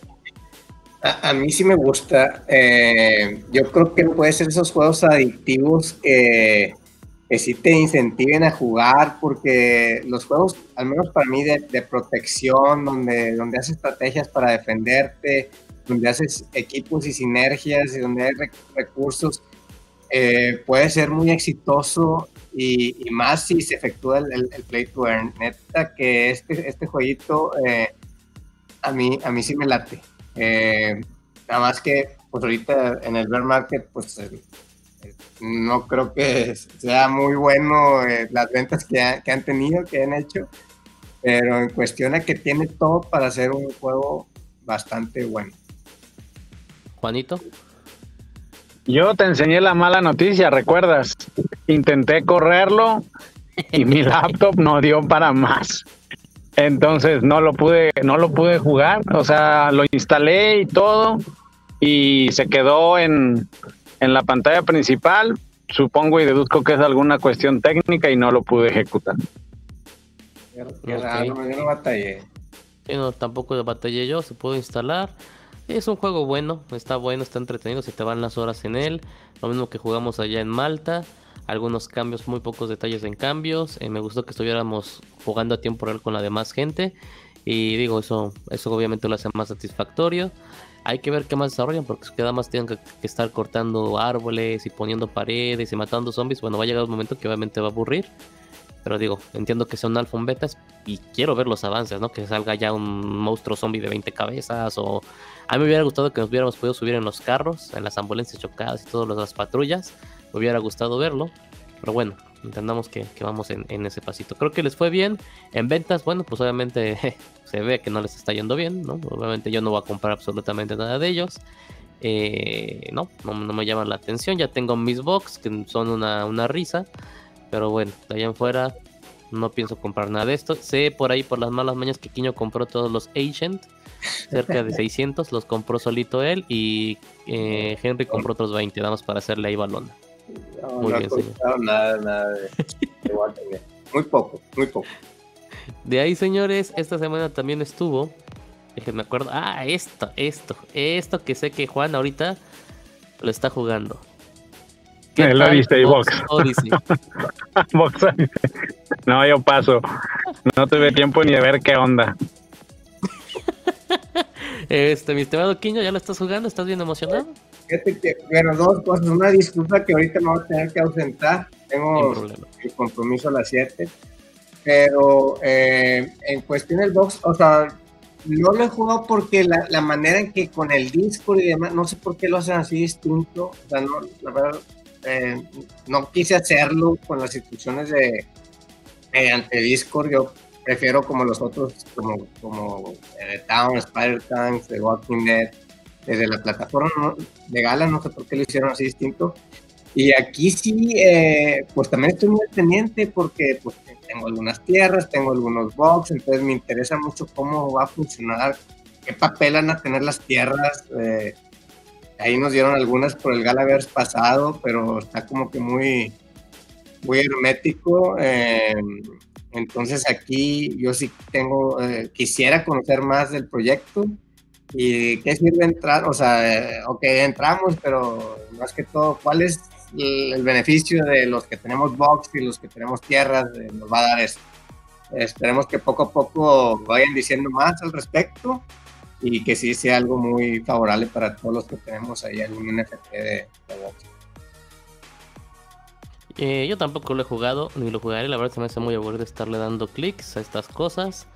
A, mí sí me gusta. Eh, yo creo que puede ser esos juegos adictivos que que sí te incentiven a jugar, porque los juegos, al menos para mí, de, protección, donde, donde haces estrategias para defenderte, donde haces equipos y sinergias y donde hay recursos, eh, puede ser muy exitoso y, más si se efectúa el, play to earn. Neta que este, este jueguito eh, a, mí, a mí sí me late. Eh, nada más que pues ahorita en el bear market pues no creo que sea muy bueno eh, las ventas que, han tenido, que han hecho, pero en cuestión a que tiene todo para hacer un juego bastante bueno. Juanito. Yo te enseñé la mala noticia, ¿recuerdas? Intenté correrlo y mi laptop no dio para más. Entonces no lo pude, no lo pude jugar. O sea, lo instalé y todo. Y se quedó en, en la pantalla principal, supongo y deduzco que es alguna cuestión técnica y no lo pude ejecutar. yo no batallé. no, tampoco batallé yo, se puede instalar. Es un juego bueno, está bueno, está entretenido, se te van las horas en él. Lo mismo que jugamos allá en Malta. Algunos cambios, muy pocos detalles en cambios. Eh, me gustó que estuviéramos jugando a tiempo real con la demás gente. Y digo, eso, eso obviamente lo hace más satisfactorio. Hay que ver qué más desarrollan porque queda más tienen que, estar cortando árboles y poniendo paredes y matando zombies. Bueno, va a llegar un momento que obviamente va a aburrir. Pero digo, entiendo que sea un alfa, y quiero ver los avances, ¿no? Que salga ya un monstruo zombie de 20 cabezas o... A mí me hubiera gustado que nos hubiéramos podido subir en los carros, en las ambulancias chocadas y todas las patrullas. Me hubiera gustado verlo. Pero bueno, entendamos que, vamos en, en, ese pasito. Creo que les fue bien. En ventas, bueno, pues obviamente se ve que no les está yendo bien, ¿no? Obviamente yo no voy a comprar absolutamente nada de ellos. Eh, no, no, me llaman la atención. Ya tengo mis box, que son una, una risa. Pero bueno, de allá en fuera no pienso comprar nada de esto. Sé por ahí, por las malas mañas, que Quiño compró todos los Agent. Cerca de 600, los compró solito él. Y eh, Henry compró otros 20, nada más para hacerle ahí balón. muy bien, señor. Nada, nada de... muy poco, muy poco. De ahí, señores, esta semana también estuvo. me acuerdo. Ah, esto, esto, esto que sé que Juan ahorita lo está jugando. ¿Qué lo viste, Box, Box No, yo paso. No tuve tiempo ni de ver qué onda. Este, mi estimado Quiño, ¿ya lo estás jugando? ¿Estás bien emocionado? bueno, dos cosas. Una disculpa que ahorita me voy a tener que ausentar. Tengo el compromiso a las 7 pero eh, en cuestión del box, o sea, no lo he jugado porque la, la, manera en que con el Discord y demás, no sé por qué lo hacen así distinto, o sea, no, la verdad, eh, no quise hacerlo con las instrucciones de mediante Discord, yo prefiero como los otros, como, como The eh, Town, Spider Tanks, The Walking Dead, desde la plataforma de Gala, no sé por qué lo hicieron así distinto. Y aquí sí, pues también estoy muy pendiente porque pues, tengo algunas tierras, tengo algunos box, entonces me interesa mucho cómo va a funcionar, qué papel van a tener las tierras. Eh, ahí nos dieron algunas por el Galaverse pasado, pero está como que muy, muy hermético. Eh, entonces aquí yo sí tengo, eh, quisiera conocer más del proyecto ¿Y qué sirve entrar? O sea, eh, ok, entramos, pero más que todo, ¿cuál es el beneficio de los que tenemos box y los que tenemos tierras? eh, nos va a dar eso. Esperemos que poco a poco vayan diciendo más al respecto y que sí sea algo muy favorable para todos los que tenemos ahí algún NFT de, de. Eh, yo tampoco lo he jugado, ni lo jugaré. La verdad se me hace muy aburrido estarle dando clics a estas cosas.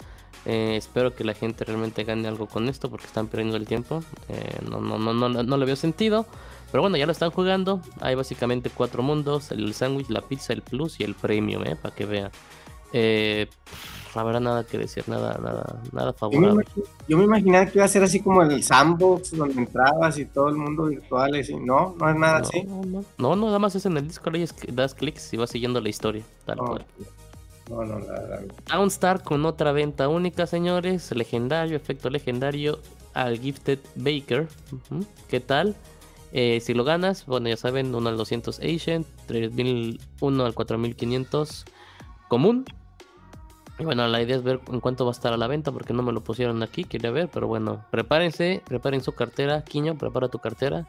Eh, espero que la gente realmente gane algo con esto porque están perdiendo el tiempo. Eh, no, no, no, no, no le veo sentido. Pero bueno, ya lo están jugando. Hay básicamente cuatro mundos: el sándwich, la pizza, el plus y el premium, eh, para que vean. Eh, pff, habrá nada que decir, nada, nada, nada Yo me, favorable. yo me imaginaba que iba a ser así como el sandbox donde entrabas y todo el mundo virtual y. No, no es nada así. No, no, nada más es en el Discord y es que das clics y vas siguiendo la historia. Tal cual. no, no, la verdad. Downstar con otra venta única, señores. Legendario, efecto legendario al Gifted Baker. ¿Qué tal? Eh, si lo ganas, bueno, ya saben, 1 al 200 Ancient, 3001 al 4500 común. Y bueno, la idea es ver en cuánto va a estar a la venta, porque no me lo pusieron aquí, quería ver, pero bueno, prepárense, preparen su cartera. Quiño, prepara tu cartera.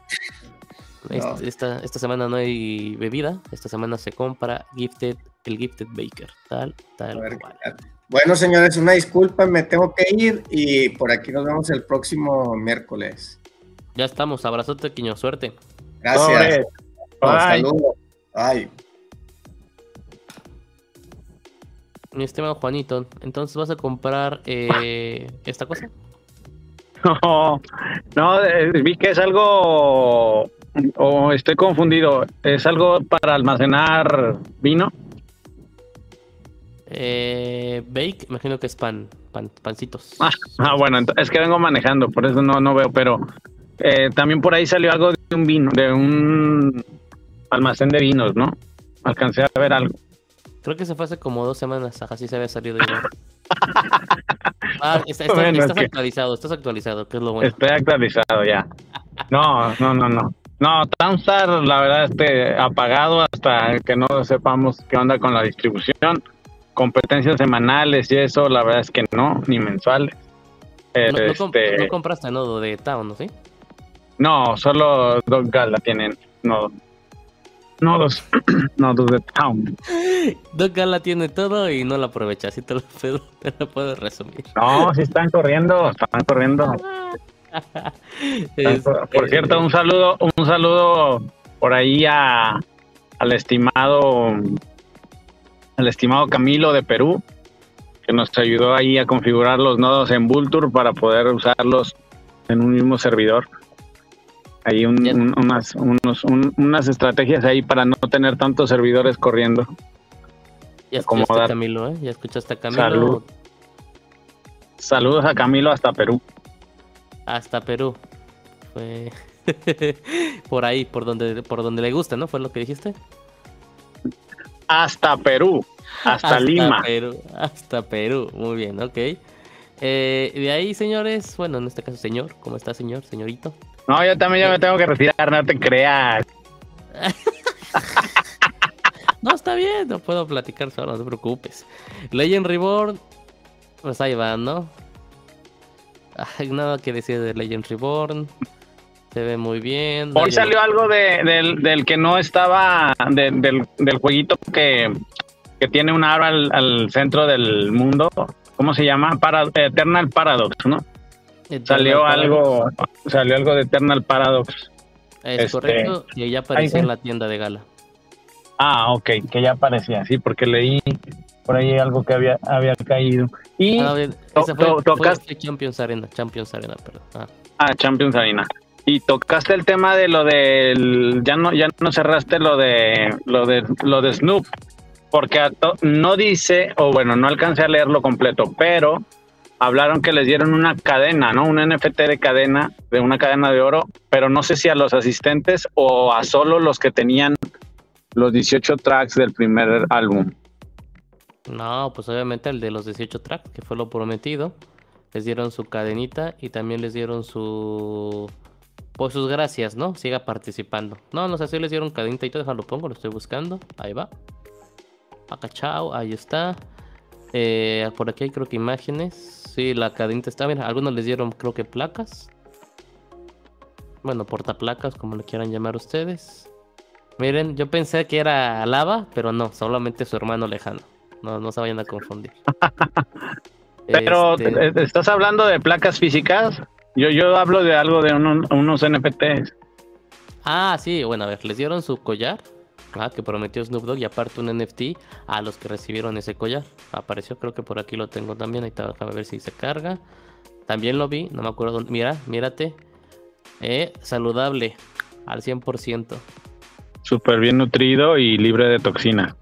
Esta, No. esta, esta semana no hay bebida, esta semana se compra Gifted, el Gifted Baker, tal, tal A ver cual. Bueno, señores, una disculpa, me tengo que ir y por aquí nos vemos el próximo miércoles. Ya estamos, abrazote, Quiño, suerte. Gracias. Bye. saludos. Bye. Mi estimado Juanito, entonces vas a comprar eh, esta cosa. No, no, eh, vi que es algo, o estoy confundido, es algo para almacenar vino. Eh, bake, imagino que es pan, pan pancitos. Ah, ah, bueno, es que vengo manejando, por eso no, no veo, pero eh, también por ahí salió algo de un vino, de un almacén de vinos, ¿no? Alcancé a ver algo. Creo que se fue hace como dos semanas, ajá, sí se había salido igual. Ah, está- está- Bueno, es estás que- actualizado, estás actualizado, que es lo bueno. Estoy actualizado ya. No, no, no, no. No, Townstar, la verdad, este, apagado hasta que no sepamos qué onda con la distribución. Competencias semanales y eso, la verdad es que no, ni mensuales. No, no Este, no compraste nodo de Town, ¿no? ¿Sí? no, solo dos Gala tienen nodos. Nodos, nodos de Town. Doc Gala tiene todo y no lo aprovecha, así te lo puedo, te lo puedo resumir. No, sí están corriendo, están corriendo. Este, Por cierto, un saludo, un saludo por ahí a, al estimado, al estimado Camilo de Perú, que nos ayudó ahí a configurar los nodos en Vulture para poder usarlos en un mismo servidor. Hay un- unas, unos- un- unas estrategias ahí para no tener tantos servidores corriendo. ya escuchaste a. Camilo, ¿eh? Ya escuchaste a Camilo. Salud. Saludos a Camilo hasta Perú. hasta Perú. Fue por ahí, por donde, por donde le gusta, ¿no? Fue lo que dijiste. Hasta Perú, hasta, Lima. Perú, hasta Perú. Muy bien, ok. Eh, de ahí, señores, bueno, en este caso, señor, ¿cómo está, señor, señorito? No, yo también ya me tengo que retirar, no te creas. No, está bien, no puedo platicar solo, no te preocupes. Legend Reborn, pues ahí va, ¿no? Ay, nada que decir de Legend Reborn. Se ve muy bien. Hoy Legend- salió algo de, del, del que no estaba, de- del, del jueguito que, que tiene un aro al, al centro del mundo. ¿Cómo se llama? Para, Eternal Paradox, ¿no? Eternal Salió Paradox. algo, salió algo de Eternal Paradox. Es este- correcto, y ya Ahí en la tienda de gala. Ah, ok, que ya aparecía, sí, porque leí por ahí algo que había, había caído. Y Ah, ese fue, to- fue- tocas- fue Champions Arena, Champions Arena, perdón. Ah, Ah, Champions Arena. Y tocaste el tema de lo del ya no ya no cerraste lo de lo de lo de Snoop porque to- no dice o bueno, no alcancé a leerlo completo, pero hablaron que les dieron una cadena, ¿no? Un NFT de cadena, de una cadena de oro, pero no sé si a los asistentes o a solo los que tenían los 18 tracks del primer álbum. No, pues obviamente el de los 18 tracks, que fue lo prometido. Les dieron su cadenita y también les dieron su. Pues sus gracias, ¿no? Siga participando. No, no sé si les dieron cadenita y todo, déjalo pongo, lo estoy buscando. Ahí va. Acá, chao, ahí está. Eh, por aquí hay creo que imágenes. Sí, la cadenita está. Mira, algunos les dieron creo que placas. Bueno, portaplacas, como le quieran llamar ustedes. Miren, yo pensé que era lava, pero no, solamente su hermano lejano. No, no se vayan a confundir. pero, este... ¿estás hablando de placas físicas? Yo, yo hablo de algo de unos NFTs. Ah, sí, bueno, a ver, les dieron su collar, ah, que prometió Snoop Dogg, y aparte un NFT a los que recibieron ese collar. Apareció, creo que por aquí lo tengo también, ahí está, déjame ver si se carga. También lo vi, no me acuerdo dónde. Mira, mírate. Eh, saludable, al 100%. Súper bien nutrido y libre de toxina.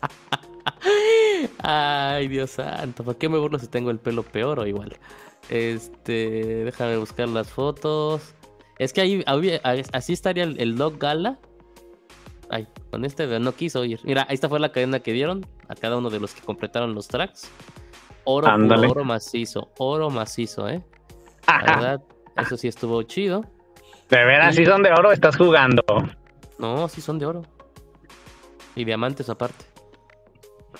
Ay, Dios santo, ¿por qué me burlo si tengo el pelo peor o igual? Este, déjame buscar las fotos. Es que ahí, así estaría el, Dog Gala. Ay, con este no quiso ir. Mira, esta fue la cadena que dieron a cada uno de los que completaron los tracks. Oro, oro macizo, oro macizo, ¿eh? La verdad, eso sí estuvo chido. De veras, si son de oro, estás jugando. No, sí son de oro. Y diamantes aparte.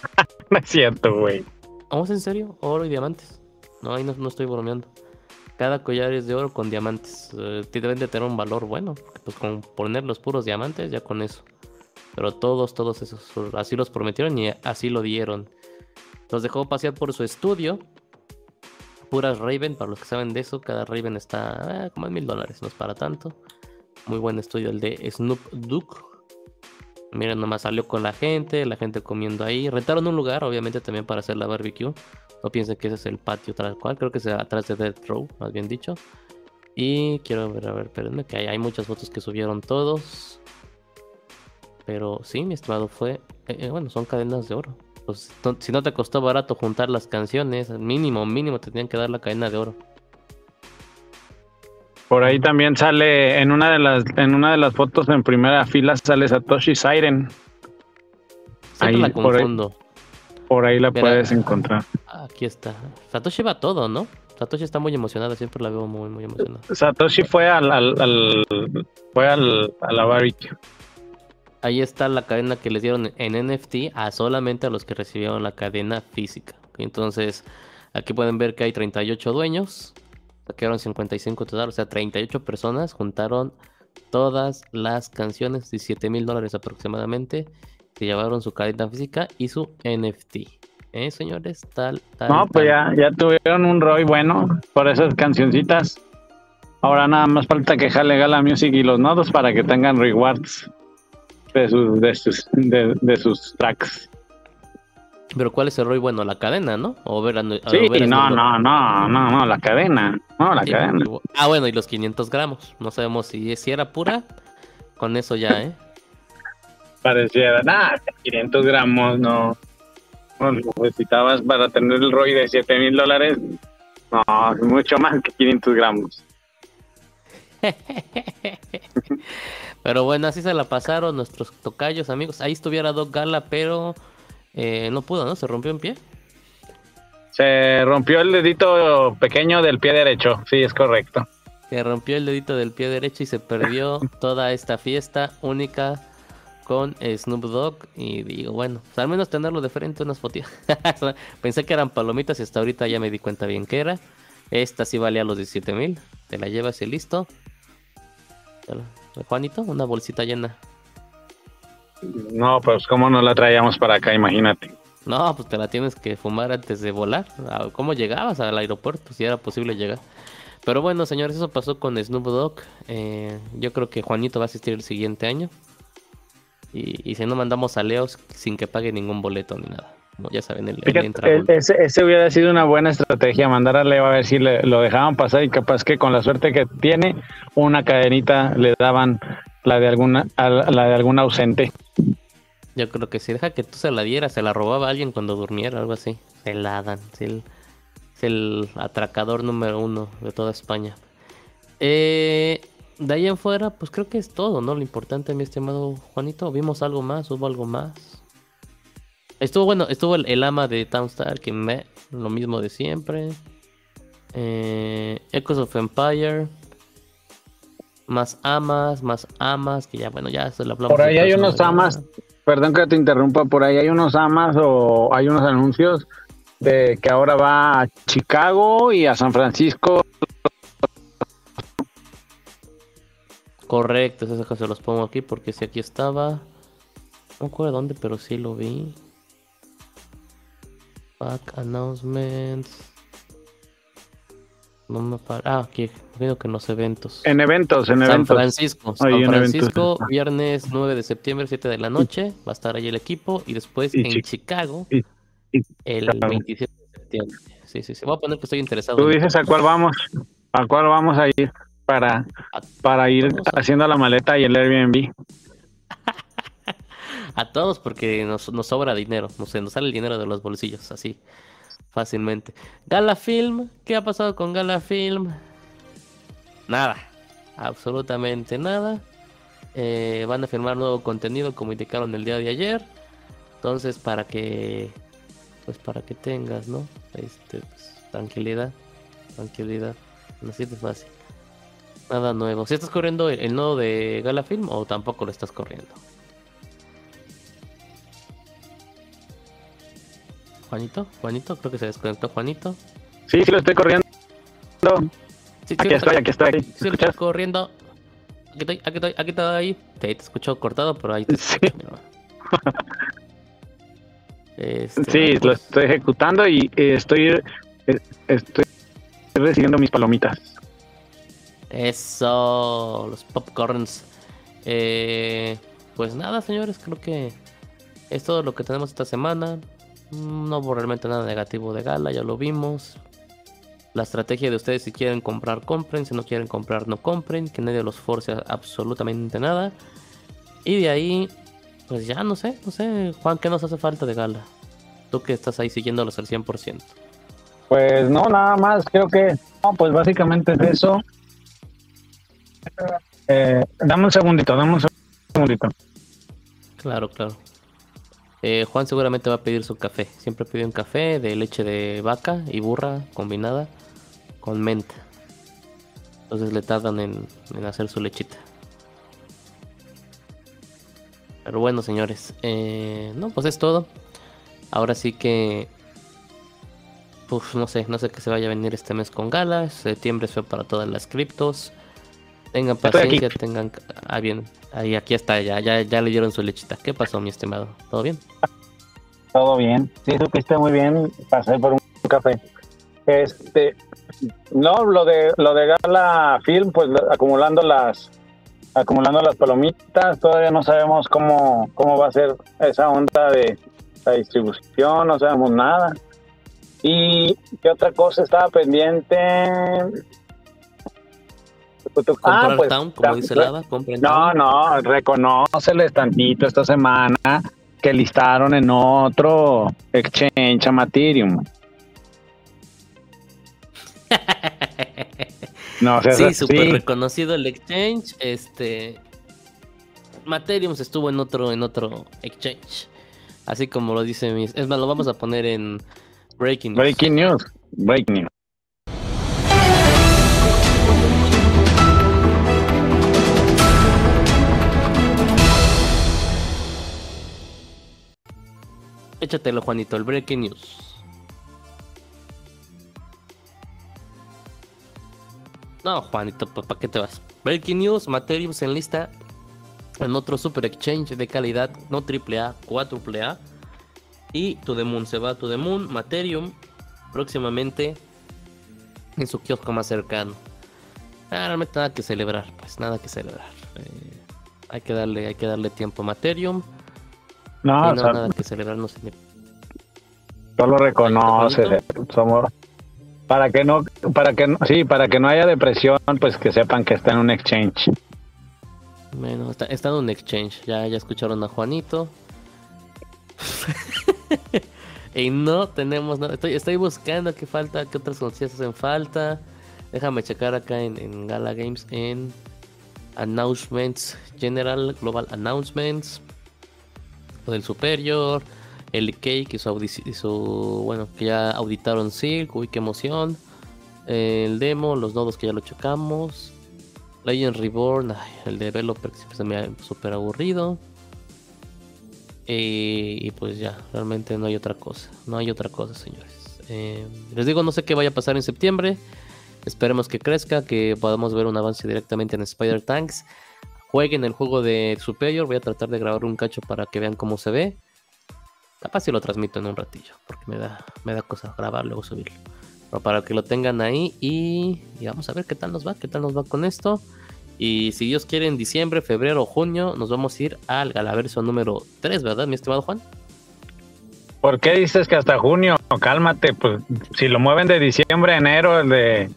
no es cierto, güey. ¿Vamos en serio? Oro y diamantes. No, ahí no, estoy bromeando. Cada collar es de oro con diamantes. Eh, deben de tener un valor bueno. Pues con poner los puros diamantes, ya con eso. Pero todos, todos esos, así los prometieron y así lo dieron. Los dejó pasear por su estudio. Puras Raven, para los que saben de eso, cada Raven está eh, como en mil dólares, no es para tanto. Muy buen estudio el de Snoop Duke. Miren, nomás salió con la gente, la gente comiendo ahí. Rentaron un lugar, obviamente, también para hacer la barbecue. No piensen que ese es el patio tal cual, creo que es atrás de Death Row, más bien dicho. Y quiero ver, a ver, espérenme, que hay, muchas fotos que subieron todos. Pero sí, mi estimado fue. Eh, eh, bueno, son cadenas de oro. Pues, si no te costó barato juntar las canciones, mínimo, mínimo te tenían que dar la cadena de oro. Por ahí también sale en una de las en una de las fotos en primera fila sale Satoshi Siren. ahí, la confundo. Por ahí la puedes encontrar. Aquí está. Satoshi va todo, ¿no? Satoshi está muy emocionada, siempre la veo muy, muy emocionada. Satoshi fue al, al, fue al, a la barbecue. Ahí está la cadena que les dieron en NFT a solamente a los que recibieron la cadena física. Entonces, aquí pueden ver que hay 38 dueños. Quedaron 55 total, o sea, 38 personas juntaron todas las canciones, 17 mil dólares aproximadamente que llevaron su cadena física y su NFT. ¿Eh, señores? Tal, tal. No, pues ya, ya tuvieron un ROI bueno por esas cancioncitas. Ahora nada más falta que jale Gala Music y los nodos para que tengan rewards de sus, de sus, de, sus tracks. Pero ¿cuál es el ROI bueno? La cadena, ¿no? O ver sí, no, no, no, no, no, la cadena. No, la cadena. Ah, bueno, y los 500 gramos. No sabemos si, si era pura. Con eso ya, ¿eh? pareciera, nada, 500 gramos no, no necesitabas para tener el ROI de 7 mil dólares, no, mucho más que 500 gramos. pero bueno, así se la pasaron nuestros tocayos, amigos. Ahí estuviera Doc Gala, pero eh, no pudo, ¿no? Se rompió en pie. Se rompió el dedito pequeño del pie derecho, sí, es correcto. Se rompió el dedito del pie derecho y se perdió toda esta fiesta única con Snoop Dogg y digo, bueno, pues, al menos tenerlo de frente unas fotos. Pensé que eran palomitas y hasta ahorita ya me di cuenta bien que era. Esta sí valía los 17 mil. Te la llevas y listo. Juanito, una bolsita llena. No, pues cómo no la traíamos para acá, imagínate. No, pues te la tienes que fumar antes de volar. Ah, ¿Cómo llegabas al aeropuerto? Si era posible llegar. Pero bueno, señores, eso pasó con Snoop Dogg. Eh, yo creo que Juanito va a asistir el siguiente año. Y, si no mandamos a Leos sin que pague ningún boleto ni nada. Ya saben, el, ese, hubiera sido una buena estrategia, mandar a Leo a ver si le, lo dejaban pasar y capaz que con la suerte que tiene, una cadenita le daban la de alguna, la de algún ausente. Yo creo que si deja que tú se la dieras, se la robaba alguien cuando durmiera, algo así. Se la dan. Es el atracador número uno de toda España. Eh, de ahí en fuera, pues creo que es todo, ¿no? Lo importante, mi estimado Juanito. ¿Vimos algo más? ¿Hubo algo más? Estuvo bueno, estuvo el, ama de Townstar, que me, lo mismo de siempre. Eh, Echoes of Empire. Más amas, más amas, que ya, bueno, ya se lo hablamos. Por ahí hay unos amas, perdón que te interrumpa, por ahí hay unos amas o hay unos anuncios de que ahora va a Chicago y a San Francisco Correcto, eso se los pongo aquí porque si aquí estaba. No me acuerdo dónde, pero sí lo vi. Back announcements. No me para. Ah, aquí, creo que en los eventos. En eventos, en San eventos. Francisco. San en Francisco, eventos. viernes 9 de septiembre, 7 de la noche. Va a estar ahí el equipo. Y después Y en Chi- Chicago, y- y el Chicago. 27 de septiembre. Sí, sí, sí. Voy a poner que estoy interesado. Tú dices a cuál vamos, a cuál vamos a ir para, para ir haciendo la maleta y el Airbnb. A todos porque nos, sobra dinero. No sé, nos sale el dinero de los bolsillos, así. Fácilmente. Gala Film. ¿Qué ha pasado con Gala Film? Nada. Absolutamente nada. Eh, van a firmar nuevo contenido como indicaron el día de ayer. Entonces, para que. Pues para que tengas, ¿no? Este, pues, tranquilidad. Tranquilidad. Así de fácil. Nada nuevo. ¿Si estás corriendo el, el nodo de Gala Film o tampoco lo estás corriendo? Juanito, Juanito, creo que se desconectó Juanito. Sí, sí lo estoy corriendo. Sí, sí, Aquí lo estoy, aquí estoy. sí, lo está ¿Escuchas? corriendo. Aquí estoy, aquí estoy, aquí estoy. Te, te escucho cortado, pero ahí te Sí. escucho. Este, Sí, lo pues, estoy ejecutando y eh, estoy, eh, estoy recibiendo mis palomitas. Eso, los popcorns. Eh, pues nada, señores, creo que es todo lo que tenemos esta semana. No hubo realmente nada negativo de gala, ya lo vimos. La estrategia de ustedes, si quieren comprar, compren. Si no quieren comprar, no compren. Que nadie los force a absolutamente nada. Y de ahí, pues ya no sé, no sé, Juan, ¿qué nos hace falta de gala? Tú que estás ahí siguiéndolos al 100%. Pues no, nada más, creo que, no, pues básicamente es eso. Eh, dame un segundito, dame un segundito. Claro, claro. Eh, Juan seguramente va a pedir su café. Siempre pide un café de leche de vaca y burra combinada con menta. Entonces le tardan en, hacer su lechita. Pero bueno, señores. eh, no, pues es todo. Ahora sí que... Pues no sé, no sé qué se vaya a venir este mes con galas. Septiembre feo para todas las criptos. Tengan paciencia, tengan... Ah, bien. Ahí, aquí está, ya, ya, ya le dieron su lechita. ¿Qué pasó, mi estimado? ¿Todo bien? Todo bien, sí, supiste muy bien, pasé por un café. Este, no, lo de lo de Gala Film, pues acumulando las acumulando las palomitas, todavía no sabemos cómo cómo va a ser esa onda de la distribución, no sabemos nada. Y qué otra cosa estaba pendiente. Comprar pues, Town, como tam- dice Lava, compren no, Town. no, reconóceles tantito esta semana que listaron en otro exchange a Materium. No, o sea, sí, sí, súper reconocido el exchange. Este. Materium estuvo en otro, en otro exchange. Así como lo dice mis. Es más, lo vamos a poner en Breaking News. breaking news, breaking news. Échatelo, Juanito, el Breaking News. No, Juanito, ¿para qué te vas? Breaking News, Materium se enlista en otro super exchange de calidad, no AAA, 4A. Y To The Moon se va a To The Moon, Materium, próximamente en su kiosco más cercano. Ah, realmente nada que celebrar, pues nada que celebrar. Eh, hay que darle, hay que darle tiempo a Materium. No, o no sea, nada que celebrar, no sé. solo reconoce, somos para que no, para que no, sí, para que no haya depresión, pues que sepan que está en un exchange. Bueno, está, está en un exchange. Ya, ya escucharon a Juanito. y no tenemos nada. Estoy, estoy buscando qué falta, qué otras noticias hacen falta. Déjame checar acá en, en Gala Games en Announcements General, Global Announcements. Lo del Superior, el Cake y su, y su- bueno, que ya auditaron Silk, uy, qué emoción. El demo, los nodos que ya lo checamos. Legend Reborn, el developer que se me ha súper aburrido. Y, y pues ya, realmente no hay otra cosa. No hay otra cosa, señores. Eh, les digo, no sé qué vaya a pasar en septiembre. Esperemos que crezca, que podamos ver un avance directamente en Spider Tanks. Jueguen el juego de Superior. Voy a tratar de grabar un cacho para que vean cómo se ve. Capaz si lo transmito en un ratillo, porque me da, me da cosa grabarlo o subirlo. Pero para que lo tengan ahí y, y vamos a ver qué tal nos va, qué tal nos va con esto. Y si Dios quiere, en diciembre, febrero junio, nos vamos a ir al Galaverso número 3, ¿verdad, mi estimado Juan? ¿Por qué dices que hasta junio? Cálmate, pues si lo mueven de diciembre a enero, el de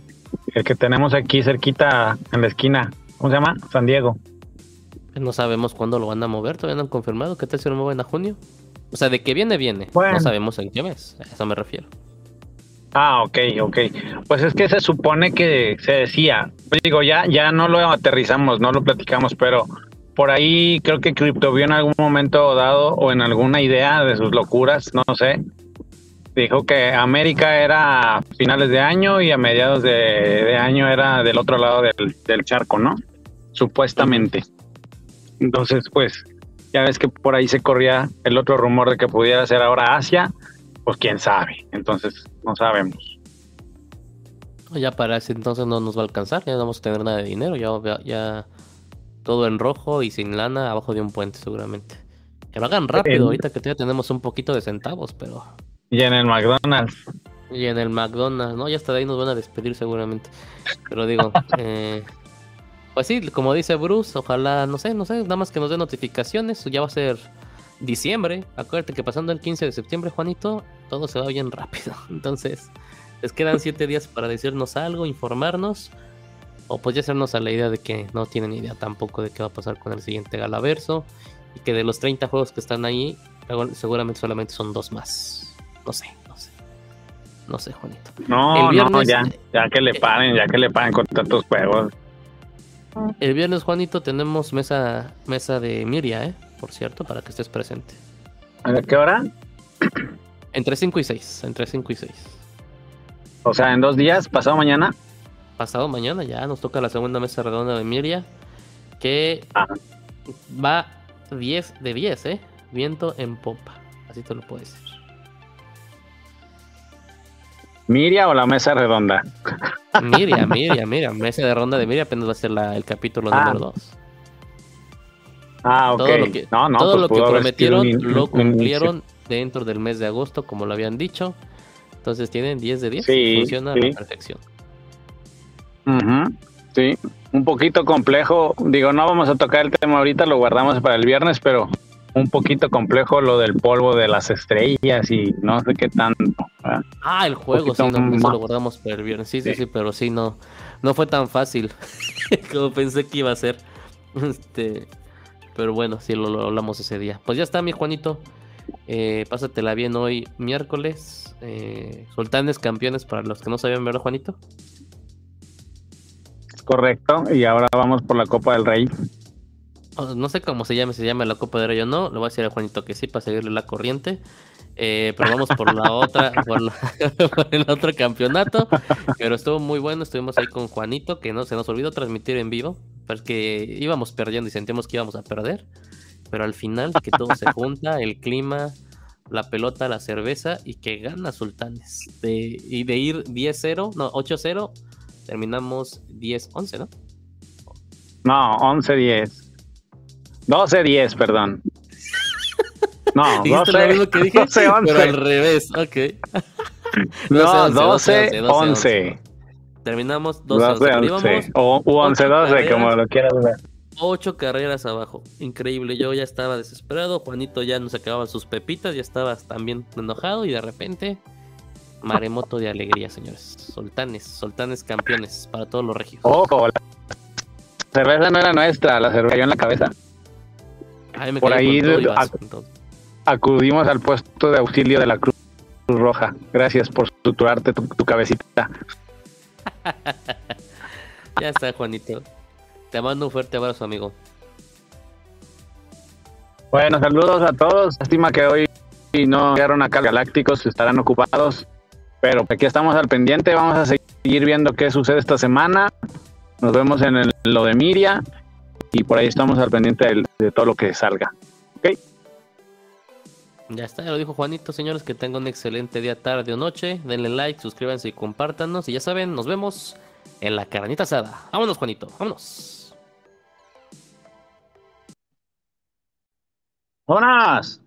el que tenemos aquí cerquita en la esquina, ¿cómo se llama? San Diego. No sabemos cuándo lo van a mover, todavía no han confirmado. ¿Qué tal si lo mueven a junio? O sea, de que viene, viene. Bueno. No sabemos en qué mes, a eso me refiero. Ah, ok, ok. Pues es que se supone que se decía, pues digo, ya, ya no lo aterrizamos, no lo platicamos, pero por ahí creo que Crypto vio en algún momento dado o en alguna idea de sus locuras, no sé. Dijo que América era a finales de año y a mediados de, de año era del otro lado del, del charco, ¿no? Supuestamente. Entonces, pues, ya ves que por ahí se corría el otro rumor de que pudiera ser ahora Asia, pues quién sabe. Entonces, no sabemos. Ya para ese entonces no nos va a alcanzar, ya no vamos a tener nada de dinero, ya, ya, todo en rojo y sin lana abajo de un puente seguramente. Que lo hagan rápido, El- ahorita que todavía tenemos un poquito de centavos, pero... Y en el McDonald's. Y en el McDonald's, ¿no? Ya hasta de ahí nos van a despedir seguramente. Pero digo, eh, pues sí, como dice Bruce, ojalá, no sé, no sé, nada más que nos dé notificaciones, ya va a ser diciembre. Acuérdate que pasando el 15 de septiembre, Juanito, todo se va bien rápido. Entonces, les quedan siete días para decirnos algo, informarnos, o pues ya hacernos a la idea de que no tienen idea tampoco de qué va a pasar con el siguiente Galaverso, y que de los 30 juegos que están ahí, seguramente solamente son dos más. No sé, no sé. No sé, Juanito. No, no, ya, ya que le paren, ya que le paren con tantos juegos. El viernes, Juanito, tenemos mesa, mesa de Miria, ¿eh? Por cierto, para que estés presente. ¿A qué hora? Entre 5 y 6, entre 5 y 6. O sea, en dos días, pasado mañana. Pasado mañana ya nos toca la segunda mesa redonda de Miria, que Ah. va 10 de 10, ¿eh? Viento en popa, así te lo puedo decir. Miria o la mesa redonda. Miria, Miria, Miria, mesa de ronda de Miria apenas va a ser la- el capítulo Ah, número 2. Ah, ok. Todo lo que, no, no, todo pues lo que prometieron un lo un cumplieron dentro del mes de agosto, como lo habían dicho. Entonces tienen 10 de 10. Sí, funciona a sí. la perfección. Sí, un poquito complejo. Digo, no vamos a tocar el tema ahorita, lo guardamos para el viernes, pero un poquito complejo lo del polvo de las estrellas y no sé qué tanto. ¿Verdad? Ah, el juego, sí, no, eso lo guardamos para el viernes. Sí, sí, Sí. sí, pero sí, no, no fue tan fácil como pensé que iba a ser. Este, pero bueno, sí, lo, lo hablamos ese día. Pues ya está, mi Juanito. Eh, pásatela bien hoy, miércoles. Eh, Sultanes campeones para los que no sabían, ¿verdad, Juanito? Correcto. Y ahora vamos por la Copa del Rey. Oh, No sé cómo se llame, se llama la Copa de Rey o no. Le voy a decir a Juanito que sí para seguirle la corriente. Eh, pero vamos por la otra, por, la- por el otro campeonato. Pero estuvo muy bueno. Estuvimos ahí con Juanito, que no se nos olvidó transmitir en vivo. Porque íbamos perdiendo y sentimos que íbamos a perder. Pero al final, que todo se junta, el clima, la pelota, la cerveza y que gana Sultanes. De, y de ir 10-0, no, 8-0, terminamos 10-11, ¿no? No, 11-10. 12-10, perdón. No, Dijiste 12, lo mismo que dije, 12, pero al 11. revés, ok. No, 12, 12, 11. Terminamos 12, 12, 11. pero 11. íbamos O u 11, 12, carreras. como lo quieras ver. ocho carreras abajo. Increíble, yo ya estaba desesperado. Juanito ya nos acababan sus pepitas, ya estaba también enojado y de repente maremoto de alegría, señores. Sultanes, sultanes campeones para todos los regios. Ojo, la cerveza no era nuestra, la cerveza cayó en la cabeza. Ay, me por ahí todo de- vaso, entonces. Acudimos al puesto de auxilio de la Cruz Roja. Gracias por suturarte tu, tu cabecita. Ya está, Juanito. Te mando un fuerte abrazo, amigo. Bueno, saludos a todos. Lástima que hoy no llegaron acá galácticos, estarán ocupados. Pero aquí estamos al pendiente. Vamos a seguir viendo qué sucede esta semana. Nos vemos en el- lo de Miria. Y por ahí estamos al pendiente del- de, todo lo que salga. Ya está, ya lo dijo Juanito, señores, que tengan un excelente día, tarde o noche. Denle like, suscríbanse y compártanos. Y ya saben, nos vemos en la carnita asada. Vámonos, Juanito, vámonos. ¡Buenas!